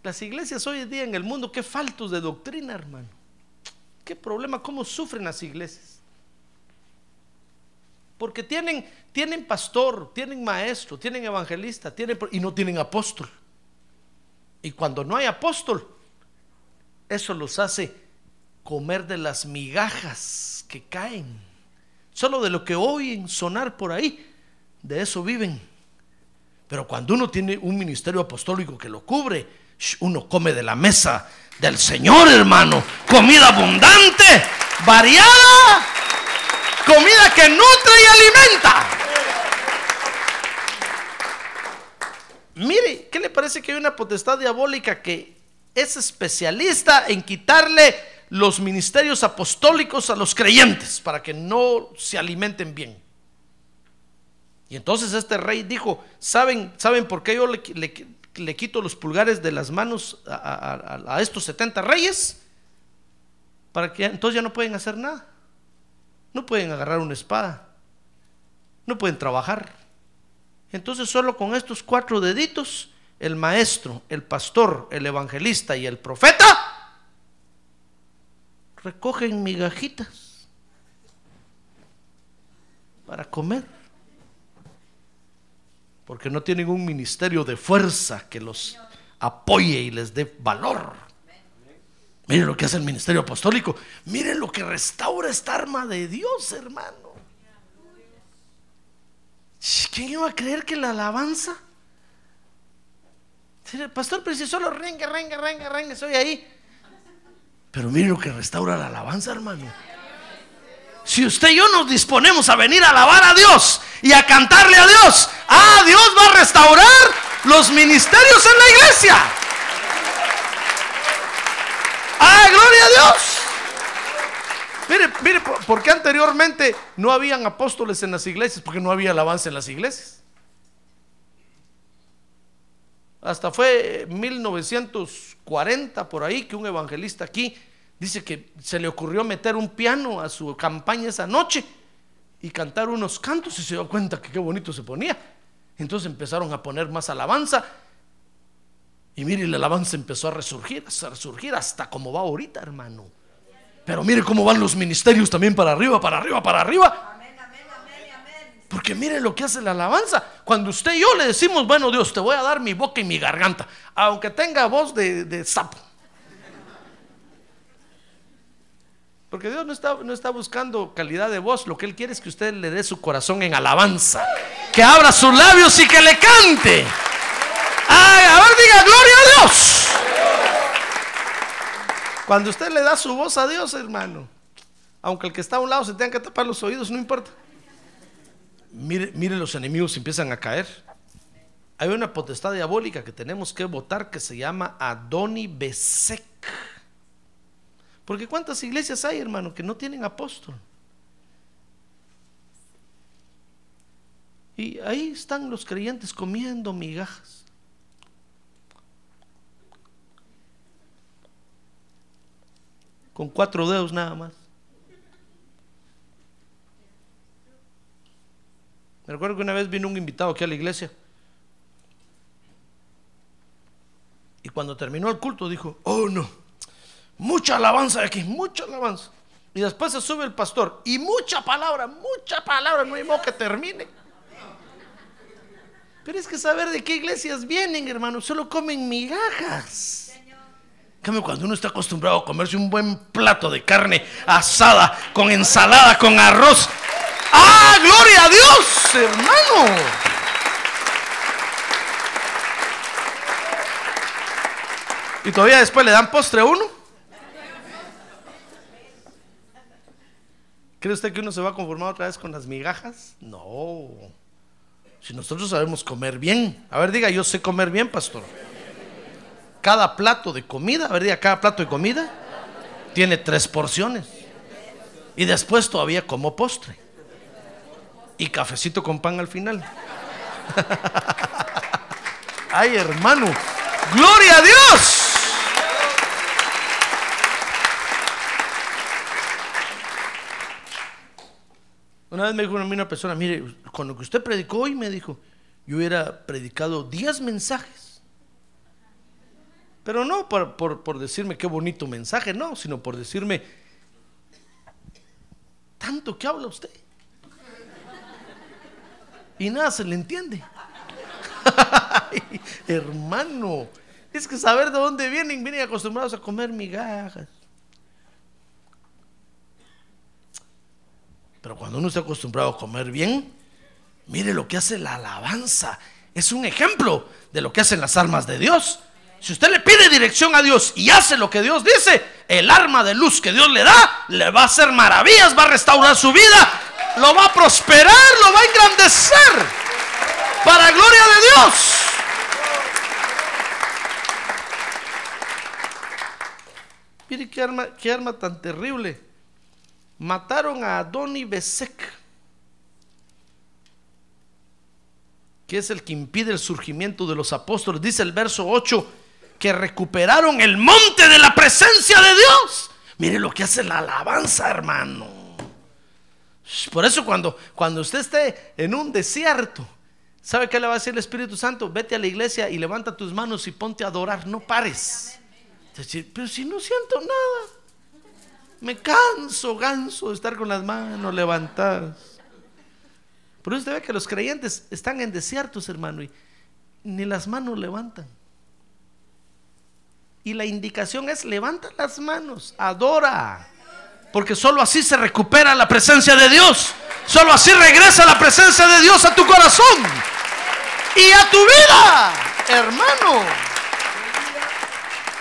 Las iglesias hoy en día en el mundo, qué faltos de doctrina, hermano. ¿Qué problema? ¿Cómo sufren las iglesias? Porque tienen, tienen pastor, tienen maestro, tienen evangelista, tienen, y no tienen apóstol. Y cuando no hay apóstol, eso los hace comer de las migajas que caen. Solo de lo que oyen sonar por ahí, de eso viven. Pero cuando uno tiene un ministerio apostólico que lo cubre, uno come de la mesa del Señor, hermano. Comida abundante, variada, comida que nutre y alimenta. Mire, ¿qué le parece que hay una potestad diabólica que es especialista en quitarle los ministerios apostólicos a los creyentes para que no se alimenten bien? Y entonces este rey dijo, ¿saben, ¿saben por qué yo le, le, le quito los pulgares de las manos a, estos 70 reyes, para que entonces ya no pueden hacer nada. No pueden agarrar una espada. No pueden trabajar. Entonces solo con estos cuatro deditos, el maestro, el pastor, el evangelista y el profeta recogen migajitas para comer porque no tienen un ministerio de fuerza que los apoye y les dé valor. Miren lo que hace el ministerio apostólico. Miren lo que restaura esta arma de Dios, hermano. ¿Quién iba a creer que la alabanza? Pastor, pero si solo rengue, rengue, rengue, rengue, soy ahí. Pero miren lo que restaura la alabanza, hermano. Si usted y yo nos disponemos a venir a alabar a Dios y a cantarle a Dios, ah, Dios va a restaurar los ministerios en la iglesia. Ah, gloria a Dios. Mire, mire, porque anteriormente no habían apóstoles en las iglesias, porque no había alabanza en las iglesias. Hasta fue 1940 por ahí que un evangelista aquí Dice que se le ocurrió meter un piano a su campaña esa noche y cantar unos cantos y se dio cuenta que qué bonito se ponía. Entonces empezaron a poner más alabanza y mire, la alabanza empezó a resurgir, a resurgir hasta como va ahorita, hermano. Pero mire cómo van los ministerios también para arriba, para arriba, para arriba. Porque mire lo que hace la alabanza. Cuando usted y yo le decimos, bueno Dios, te voy a dar mi boca y mi garganta, aunque tenga voz de, de sapo. Porque Dios no está, no está buscando calidad de voz, lo que Él quiere es que usted le dé su corazón en alabanza, que abra sus labios y que le cante. Ay, a ver, diga gloria a Dios. Cuando usted le da su voz a Dios, hermano, aunque el que está a un lado se tenga que tapar los oídos, no importa. Mire, mire los enemigos empiezan a caer. Hay una potestad diabólica que tenemos que votar que se llama Adoni Besek. Porque cuántas iglesias hay, hermano, que no tienen apóstol. Y ahí están los creyentes comiendo migajas. Con cuatro dedos nada más. Me recuerdo que una vez vino un invitado aquí a la iglesia. Y cuando terminó el culto dijo, oh no, Mucha alabanza de aquí, mucha alabanza. Y después se sube el pastor y mucha palabra, mucha palabra, no hay modo que termine. Pero es que saber de qué iglesias vienen, hermano, solo comen migajas. Cambio cuando uno está acostumbrado a comerse un buen plato de carne asada, con ensalada, con arroz. ¡Ah, gloria a Dios, hermano! Y todavía después le dan postre a uno. ¿Cree usted que uno se va a conformar otra vez con las migajas? No. Si nosotros sabemos comer bien. A ver, diga, yo sé comer bien, pastor. Cada plato de comida, a ver, diga, cada plato de comida tiene tres porciones. Y después todavía como postre. Y cafecito con pan al final. Ay, hermano. Gloria a Dios. Una vez me dijo una persona, mire, con lo que usted predicó hoy, me dijo, yo hubiera predicado 10 mensajes. Pero no por, por, decirme qué bonito mensaje, no, sino por decirme, tanto que habla usted. Y nada se le entiende. hermano, es que saber de dónde vienen, vienen acostumbrados a comer migajas. Pero cuando uno está acostumbrado a comer bien, mire lo que hace la alabanza. Es un ejemplo de lo que hacen las armas de Dios. Si usted le pide dirección a Dios y hace lo que Dios dice, el arma de luz que Dios le da le va a hacer maravillas, va a restaurar su vida, lo va a prosperar, lo va a engrandecer. Para gloria de Dios. Mire qué arma, qué arma tan terrible mataron a Adoni Besek, que es el que impide el surgimiento de los apóstoles. Dice el verso 8 que recuperaron el monte de la presencia de Dios. Mire lo que hace la alabanza, hermano. Por eso cuando, cuando usted esté en un desierto, ¿sabe qué le va a decir el Espíritu Santo? Vete a la iglesia y levanta tus manos y ponte a adorar, no pares. Pero si no siento nada. Me canso, ganso de estar con las manos levantadas. Por eso usted ve que los creyentes están en desiertos, hermano, y ni las manos levantan. Y la indicación es, levanta las manos, adora. Porque solo así se recupera la presencia de Dios. Solo así regresa la presencia de Dios a tu corazón y a tu vida, hermano.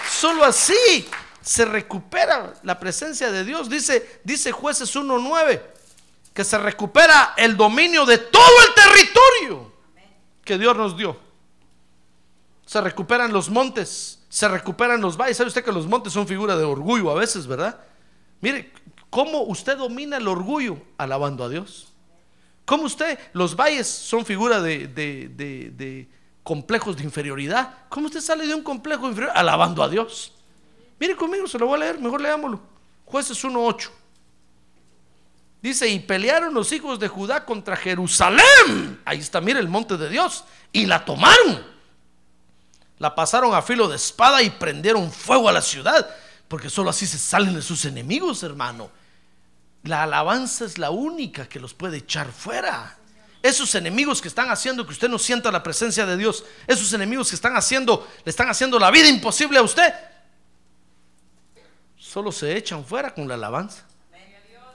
Solo así se recupera la presencia de Dios. Dice, dice jueces 1.9, que se recupera el dominio de todo el territorio que Dios nos dio. Se recuperan los montes, se recuperan los valles. ¿Sabe usted que los montes son figura de orgullo a veces, verdad? Mire, ¿cómo usted domina el orgullo? Alabando a Dios. ¿Cómo usted, los valles son figura de, de, de complejos de inferioridad? ¿Cómo usted sale de un complejo inferior? Alabando a Dios. Mire conmigo, se lo voy a leer, mejor leámoslo. Jueces 1.8. Dice, y pelearon los hijos de Judá contra Jerusalén. Ahí está, mire el monte de Dios. Y la tomaron. La pasaron a filo de espada y prendieron fuego a la ciudad. Porque solo así se salen de sus enemigos, hermano. La alabanza es la única que los puede echar fuera. Esos enemigos que están haciendo que usted no sienta la presencia de Dios. Esos enemigos que están haciendo, le están haciendo la vida imposible a usted solo se echan fuera con la alabanza.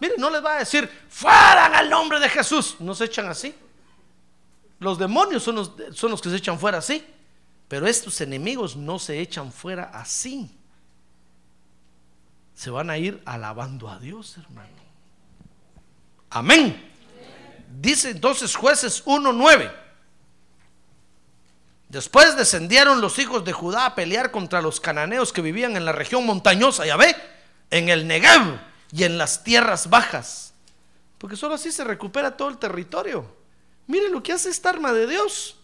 Mire, no les va a decir, fuera al nombre de Jesús. No se echan así. Los demonios son los, son los que se echan fuera así. Pero estos enemigos no se echan fuera así. Se van a ir alabando a Dios, hermano. Amén. Dice entonces jueces 1.9. Después descendieron los hijos de Judá a pelear contra los cananeos que vivían en la región montañosa, ya ve, en el Negev y en las tierras bajas. Porque solo así se recupera todo el territorio. Miren lo que hace esta arma de Dios.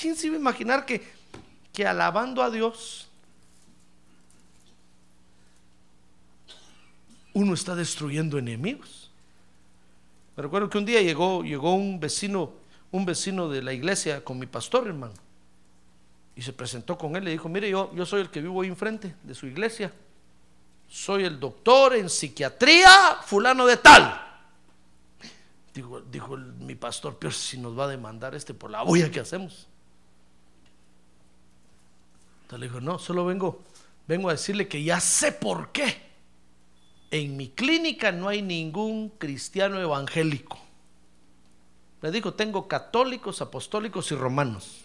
¿Quién, se iba a imaginar que, que alabando a Dios uno está destruyendo enemigos? Me recuerdo que un día llegó, llegó un vecino un vecino de la iglesia con mi pastor, hermano. Y se presentó con él le dijo, mire, yo, yo soy el que vivo ahí enfrente de su iglesia. Soy el doctor en psiquiatría, fulano de tal. Dijo, dijo mi pastor, pero si nos va a demandar este por la bulla que hacemos. Entonces le dijo, no, solo vengo, vengo a decirle que ya sé por qué. En mi clínica no hay ningún cristiano evangélico. Le dijo, tengo católicos, apostólicos y romanos.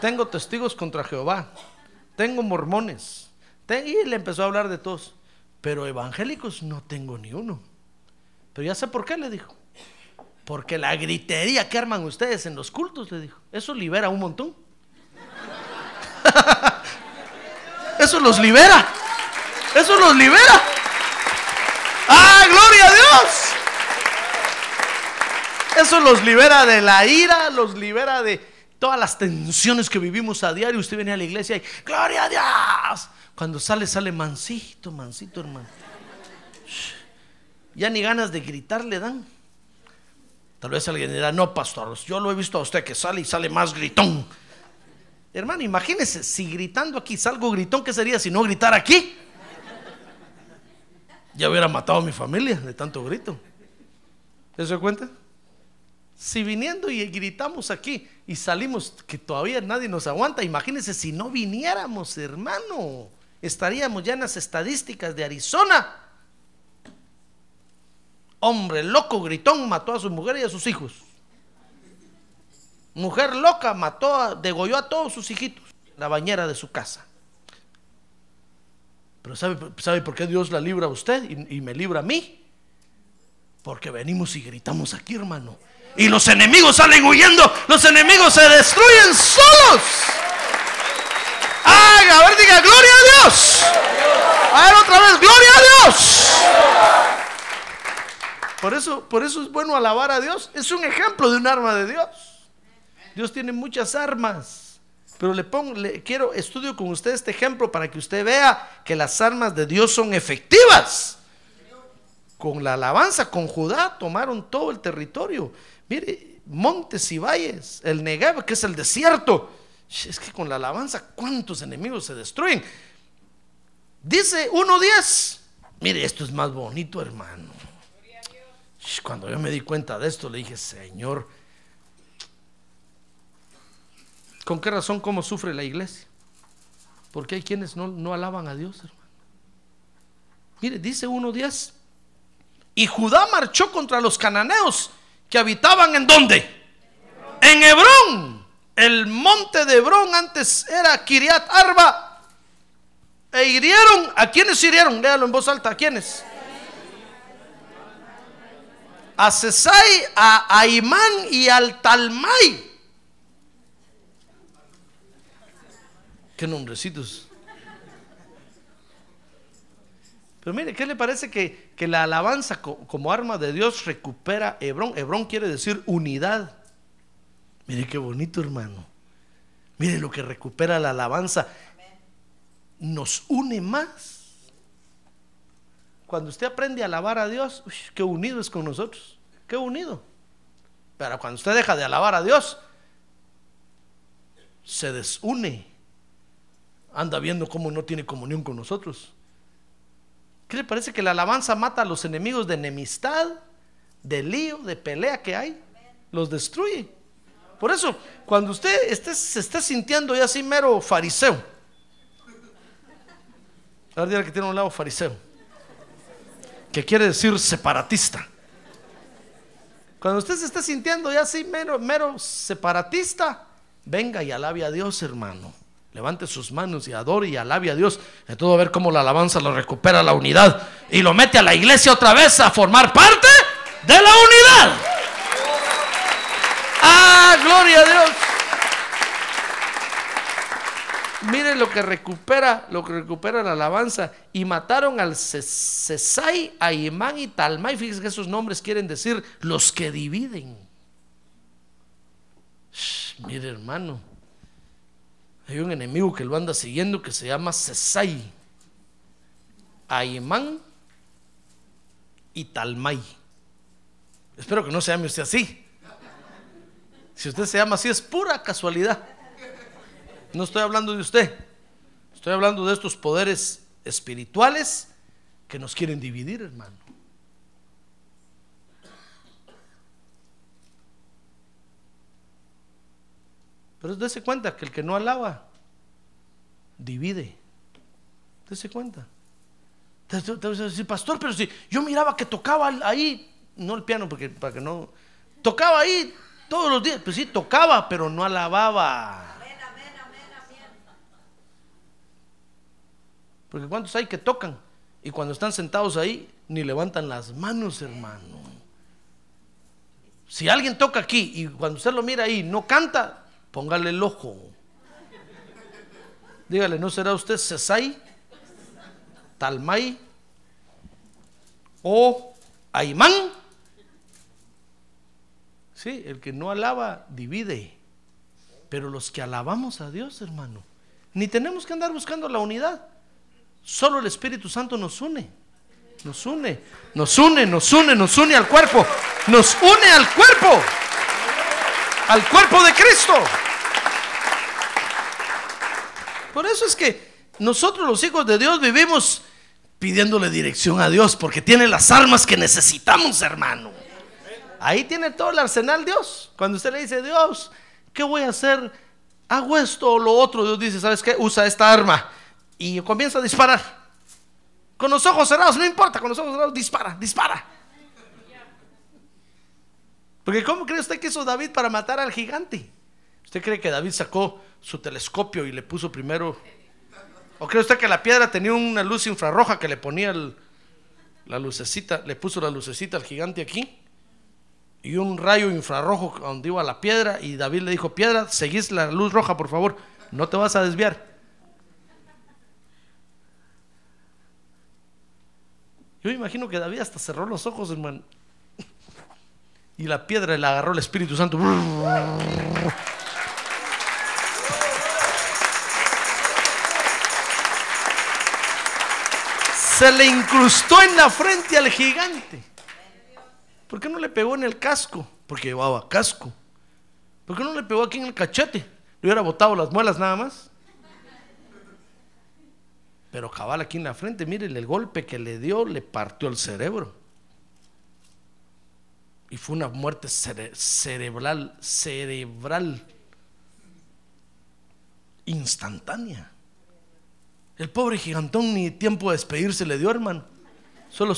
tengo testigos contra Jehová. Tengo mormones. Y le empezó a hablar de todos. Pero evangélicos no tengo ni uno. Pero ya sé por qué, le dijo. Porque la gritería que arman ustedes en los cultos, le dijo, eso libera un montón. Eso los libera. Eso los libera. ¡Ah, gloria a Dios! Eso los libera de la ira, los libera de todas las tensiones que vivimos a diario. Usted viene a la iglesia y, ¡Gloria a Dios! Cuando sale, sale mansito, mansito, hermano. Ya ni ganas de gritar le dan. Tal vez alguien dirá, no, pastor, yo lo he visto a usted que sale y sale más gritón. Hermano, imagínese, si gritando aquí salgo gritón, ¿qué sería si no gritar aquí? Ya hubiera matado a mi familia de tanto grito. ¿Se da cuenta? Si viniendo y gritamos aquí y salimos que todavía nadie nos aguanta, imagínese si no viniéramos, hermano. Estaríamos ya en las estadísticas de Arizona. Hombre loco, gritón, mató a su mujer y a sus hijos. Mujer loca mató, a, degolló a todos sus hijitos en la bañera de su casa. Pero ¿sabe, ¿sabe por qué Dios la libra a usted y me libra a mí? Porque venimos y gritamos aquí, hermano. Y los enemigos salen huyendo. Los enemigos se destruyen solos. ¡Ay! A ver, diga, gloria a Dios. A ver otra vez, gloria a Dios. Por eso, por eso es bueno alabar a Dios. Es un ejemplo de un arma de Dios. Dios tiene muchas armas. Pero le pongo, le quiero estudio con usted este ejemplo para que usted vea que las armas de Dios son efectivas. Con la alabanza, con Judá tomaron todo el territorio. Mire, montes y valles, el Negev, que es el desierto. Es que con la alabanza, ¿cuántos enemigos se destruyen? Dice 1.10. Mire, esto es más bonito, hermano. Cuando yo me di cuenta de esto, le dije, Señor, ¿con qué razón cómo sufre la iglesia? Porque hay quienes no, no alaban a Dios, hermano. Mire, dice 1.10. Y Judá marchó contra los cananeos que habitaban en dónde? En Hebrón. El monte de Hebrón antes era Kiriat Arba. E hirieron, ¿a quiénes hirieron? Léalo en voz alta, ¿a quiénes? A Cesai, a Aimán y al Talmai. Qué nombrecitos. Pero mire, ¿qué le parece que, que la alabanza como arma de Dios recupera Hebrón? Hebrón quiere decir unidad. Mire qué bonito, hermano. Mire lo que recupera la alabanza. Nos une más. Cuando usted aprende a alabar a Dios, uy, qué unido es con nosotros. Qué unido. Pero cuando usted deja de alabar a Dios, se desune. Anda viendo cómo no tiene comunión con nosotros. ¿Qué le parece que la alabanza mata a los enemigos de enemistad, de lío, de pelea que hay? Los destruye. Por eso, cuando usted se esté sintiendo ya así mero fariseo, a ver, que tiene un lado fariseo, que quiere decir separatista. Cuando usted se esté sintiendo ya así mero, mero separatista, venga y alabe a Dios, hermano. Levante sus manos y adore y alabe a Dios. De todo ver cómo la alabanza lo recupera la unidad y lo mete a la iglesia otra vez a formar parte de la unidad. ¡Ah, gloria a Dios! Mire lo que recupera, lo que recupera la alabanza. Y mataron al Cesai, a Imán y Talmai. Fíjense que esos nombres quieren decir los que dividen. Mire, hermano. Hay un enemigo que lo anda siguiendo que se llama Cesai, Aimán y Talmai. Espero que no se llame usted así. Si usted se llama así es pura casualidad. No estoy hablando de usted. Estoy hablando de estos poderes espirituales que nos quieren dividir, hermano. Pero dése cuenta que el que no alaba, divide. Dése cuenta. Te, te, te, decir, pastor, pero si yo miraba que tocaba ahí, no el piano, porque para que no. Tocaba ahí todos los días. Pues sí, tocaba, pero no alababa. Porque ¿cuántos hay que tocan? Y cuando están sentados ahí, ni levantan las manos, hermano. Si alguien toca aquí y cuando usted lo mira ahí no canta, póngale el ojo. Dígale, ¿no será usted Cesai, Talmai o Aimán? Sí, el que no alaba divide. Pero los que alabamos a Dios, hermano, ni tenemos que andar buscando la unidad. Solo el Espíritu Santo nos une. Nos une, nos une, nos une, nos une al cuerpo. Nos une al cuerpo. Al cuerpo de Cristo. Por eso es que nosotros los hijos de Dios vivimos pidiéndole dirección a Dios porque tiene las armas que necesitamos, hermano. Ahí tiene todo el arsenal Dios. Cuando usted le dice, Dios, ¿qué voy a hacer? Hago esto o lo otro. Dios dice, ¿sabes qué? Usa esta arma. Y comienza a disparar. Con los ojos cerrados, no importa, con los ojos cerrados, dispara, dispara. Porque ¿cómo cree usted que hizo David para matar al gigante? ¿Usted cree que David sacó su telescopio y le puso primero... ¿O cree usted que la piedra tenía una luz infrarroja que le ponía la lucecita, le puso la lucecita al gigante aquí? Y un rayo infrarrojo donde iba la piedra y David le dijo, piedra, seguís la luz roja, por favor, no te vas a desviar. Yo imagino que David hasta cerró los ojos, hermano. Y la piedra le agarró el Espíritu Santo. Se le incrustó en la frente al gigante. ¿Por qué no le pegó en el casco? Porque llevaba casco. ¿Por qué no le pegó aquí en el cachete? Le hubiera botado las muelas nada más. Pero cabal aquí en la frente, miren el golpe que le dio, le partió el cerebro. Y fue una muerte cere- cerebral, cerebral, instantánea. El pobre gigantón ni tiempo de despedirse le dio, hermano. Solo,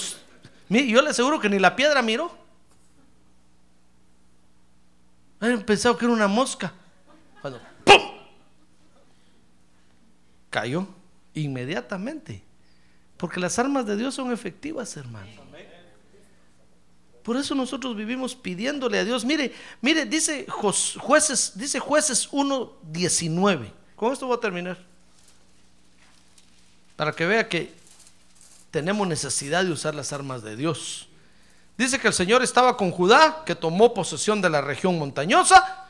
yo le aseguro que ni la piedra miró. Habían pensado que era una mosca. Cuando ¡pum! Cayó inmediatamente. Porque las armas de Dios son efectivas, hermano. Por eso nosotros vivimos pidiéndole a Dios. Mire, mire, dice jueces, dice jueces 1.19. Con esto voy a terminar. Para que vea que tenemos necesidad de usar las armas de Dios. Dice que el Señor estaba con Judá, que tomó posesión de la región montañosa,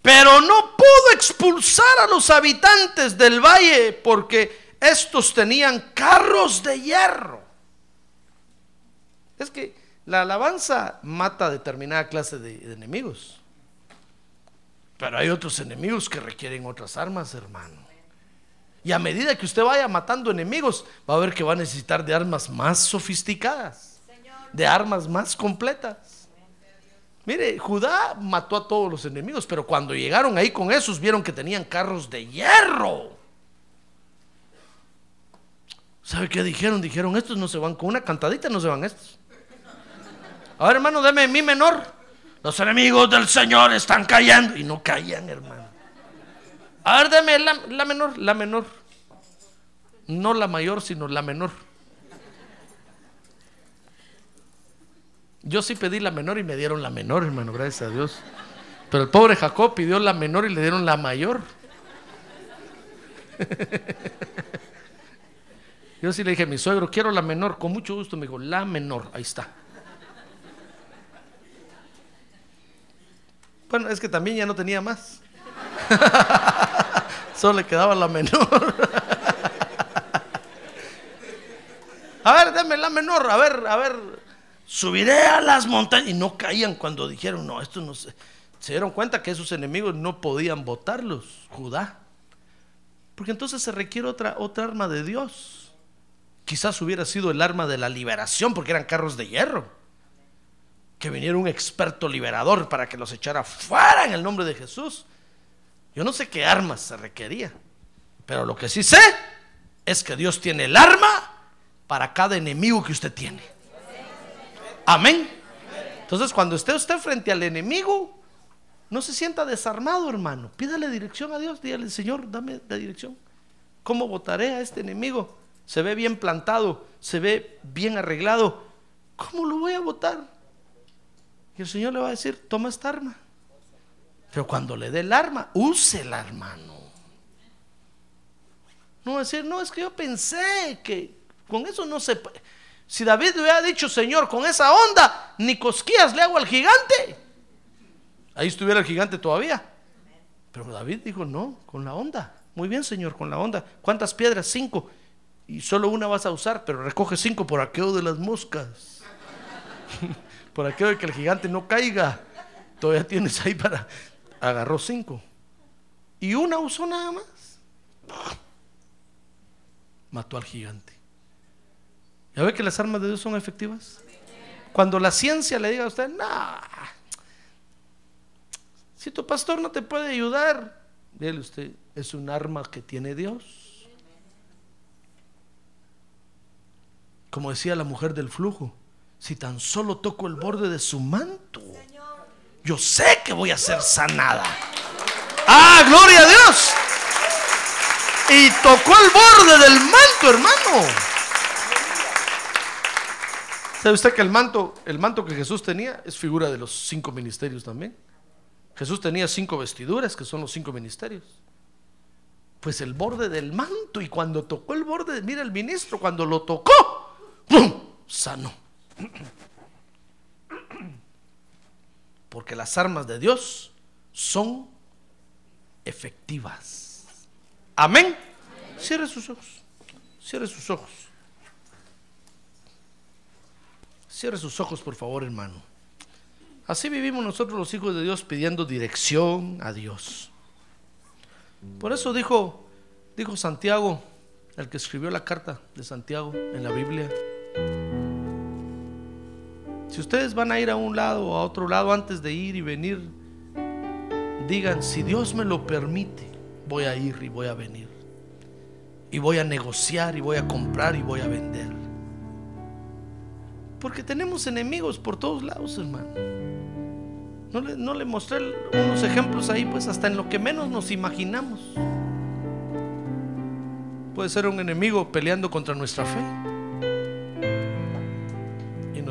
pero no pudo expulsar a los habitantes del valle porque estos tenían carros de hierro. Es que la alabanza mata a determinada clase de, de enemigos. Pero hay otros enemigos que requieren otras armas, hermano. Y a medida que usted vaya matando enemigos, va a ver que va a necesitar de armas más sofisticadas, de armas más completas. Mire, Judá mató a todos los enemigos, pero cuando llegaron ahí con esos, vieron que tenían carros de hierro. ¿Sabe qué dijeron? Dijeron, estos no se van con una cantadita, no se van estos. A ver, hermano, deme mi menor. Los enemigos del Señor están cayendo. Y no caían, hermano. A ver, deme la, la menor, la menor. No la mayor, sino la menor. Yo sí pedí la menor y me dieron la menor, hermano, gracias a Dios. Pero el pobre Jacob pidió la menor y le dieron la mayor. Yo sí le dije a mi suegro, quiero la menor, con mucho gusto. Me dijo, la menor, ahí está. Bueno, es que también ya no tenía más. Solo le quedaba la menor. a ver, dame la menor, a ver, a ver. Subiré a las montañas. Y no caían cuando dijeron, no, esto no se. Se dieron cuenta que esos enemigos no podían votarlos, Judá. Porque entonces se requiere otra, otra arma de Dios. Quizás hubiera sido el arma de la liberación, porque eran carros de hierro. Que viniera un experto liberador para que los echara fuera en el nombre de Jesús. Yo no sé qué armas se requería, pero lo que sí sé es que Dios tiene el arma para cada enemigo que usted tiene. Amén. Entonces, cuando usted esté frente al enemigo, no se sienta desarmado, hermano. Pídale dirección a Dios. Dígale, Señor, dame la dirección. ¿Cómo votaré a este enemigo? Se ve bien plantado, se ve bien arreglado. ¿Cómo lo voy a votar? Y el Señor le va a decir, toma esta arma. Pero cuando le dé el arma, úsela, hermano. No va a decir, no, es que yo pensé que con eso no se. Si David le hubiera dicho, Señor, con esa onda, ni cosquillas le hago al gigante. Ahí estuviera el gigante todavía. Pero David dijo, no, con la onda. Muy bien, Señor, con la onda. ¿Cuántas piedras? Cinco. Y solo una vas a usar, pero recoge cinco por aquello de las moscas. Por aquello de que el gigante no caiga. Todavía tienes ahí para... Agarró cinco. Y una usó nada más. Mató al gigante. ¿Ya ve que las armas de Dios son efectivas? Cuando la ciencia le diga a usted, no, si tu pastor no te puede ayudar, dile usted, es un arma que tiene Dios. Como decía la mujer del flujo, si tan solo toco el borde de su manto, yo sé que voy a ser sanada. Ah, gloria a Dios. Y tocó el borde del manto, hermano. ¿Sabe usted que el manto, el manto que Jesús tenía es figura de los cinco ministerios también? Jesús tenía cinco vestiduras, que son los cinco ministerios. Pues el borde del manto, y cuando tocó el borde, mira el ministro, cuando lo tocó, ¡pum! Sanó. Porque las armas de Dios son efectivas. Amén. Cierre sus ojos. Cierre sus ojos. Cierre sus ojos, por favor, hermano. Así vivimos nosotros los hijos de Dios pidiendo dirección a Dios. Por eso dijo, dijo Santiago, el que escribió la carta de Santiago en la Biblia. Si ustedes van a ir a un lado o a otro lado antes de ir y venir, digan, si Dios me lo permite, voy a ir y voy a venir. Y voy a negociar y voy a comprar y voy a vender. Porque tenemos enemigos por todos lados, hermano. No le, no le mostré unos ejemplos ahí, pues hasta en lo que menos nos imaginamos. Puede ser un enemigo peleando contra nuestra fe.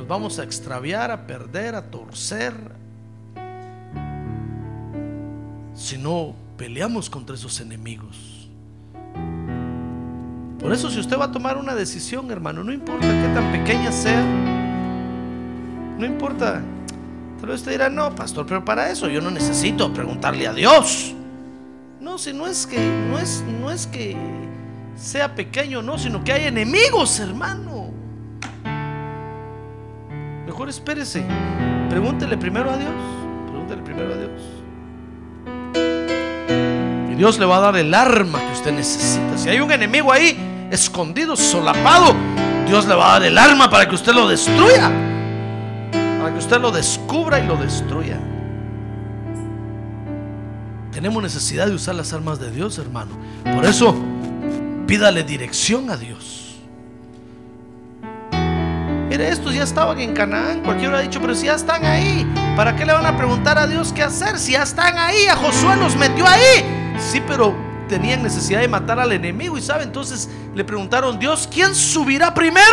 Vamos a extraviar, a perder, a torcer. Si no peleamos contra esos enemigos. Por eso si usted va a tomar una decisión, hermano, no importa qué tan pequeña sea, no importa. Tal vez usted dirá, no, pastor, pero para eso yo no necesito preguntarle a Dios. No, si no es que, no es, no es que sea pequeño, no, sino que hay enemigos, hermano. Mejor espérese. Pregúntele primero a Dios. Pregúntele primero a Dios. Y Dios le va a dar el arma que usted necesita. Si hay un enemigo ahí, escondido, solapado, Dios le va a dar el arma para que usted lo destruya que usted lo descubra y lo destruya. Tenemos necesidad de usar las armas de Dios, hermano. Por eso, pídale dirección a Dios. Estos ya estaban en Canaán. Cualquiera ha dicho, pero si ya están ahí, ¿para qué le van a preguntar a Dios qué hacer? Si ya están ahí, a Josué los metió ahí. Sí, pero tenían necesidad de matar al enemigo y sabe, entonces le preguntaron, Dios, ¿quién subirá primero?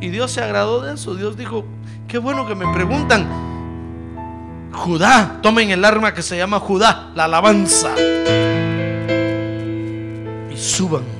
Y Dios se agradó de eso. Dios dijo, qué bueno que me preguntan. Judá, tomen el arma que se llama Judá, la alabanza. Y suban.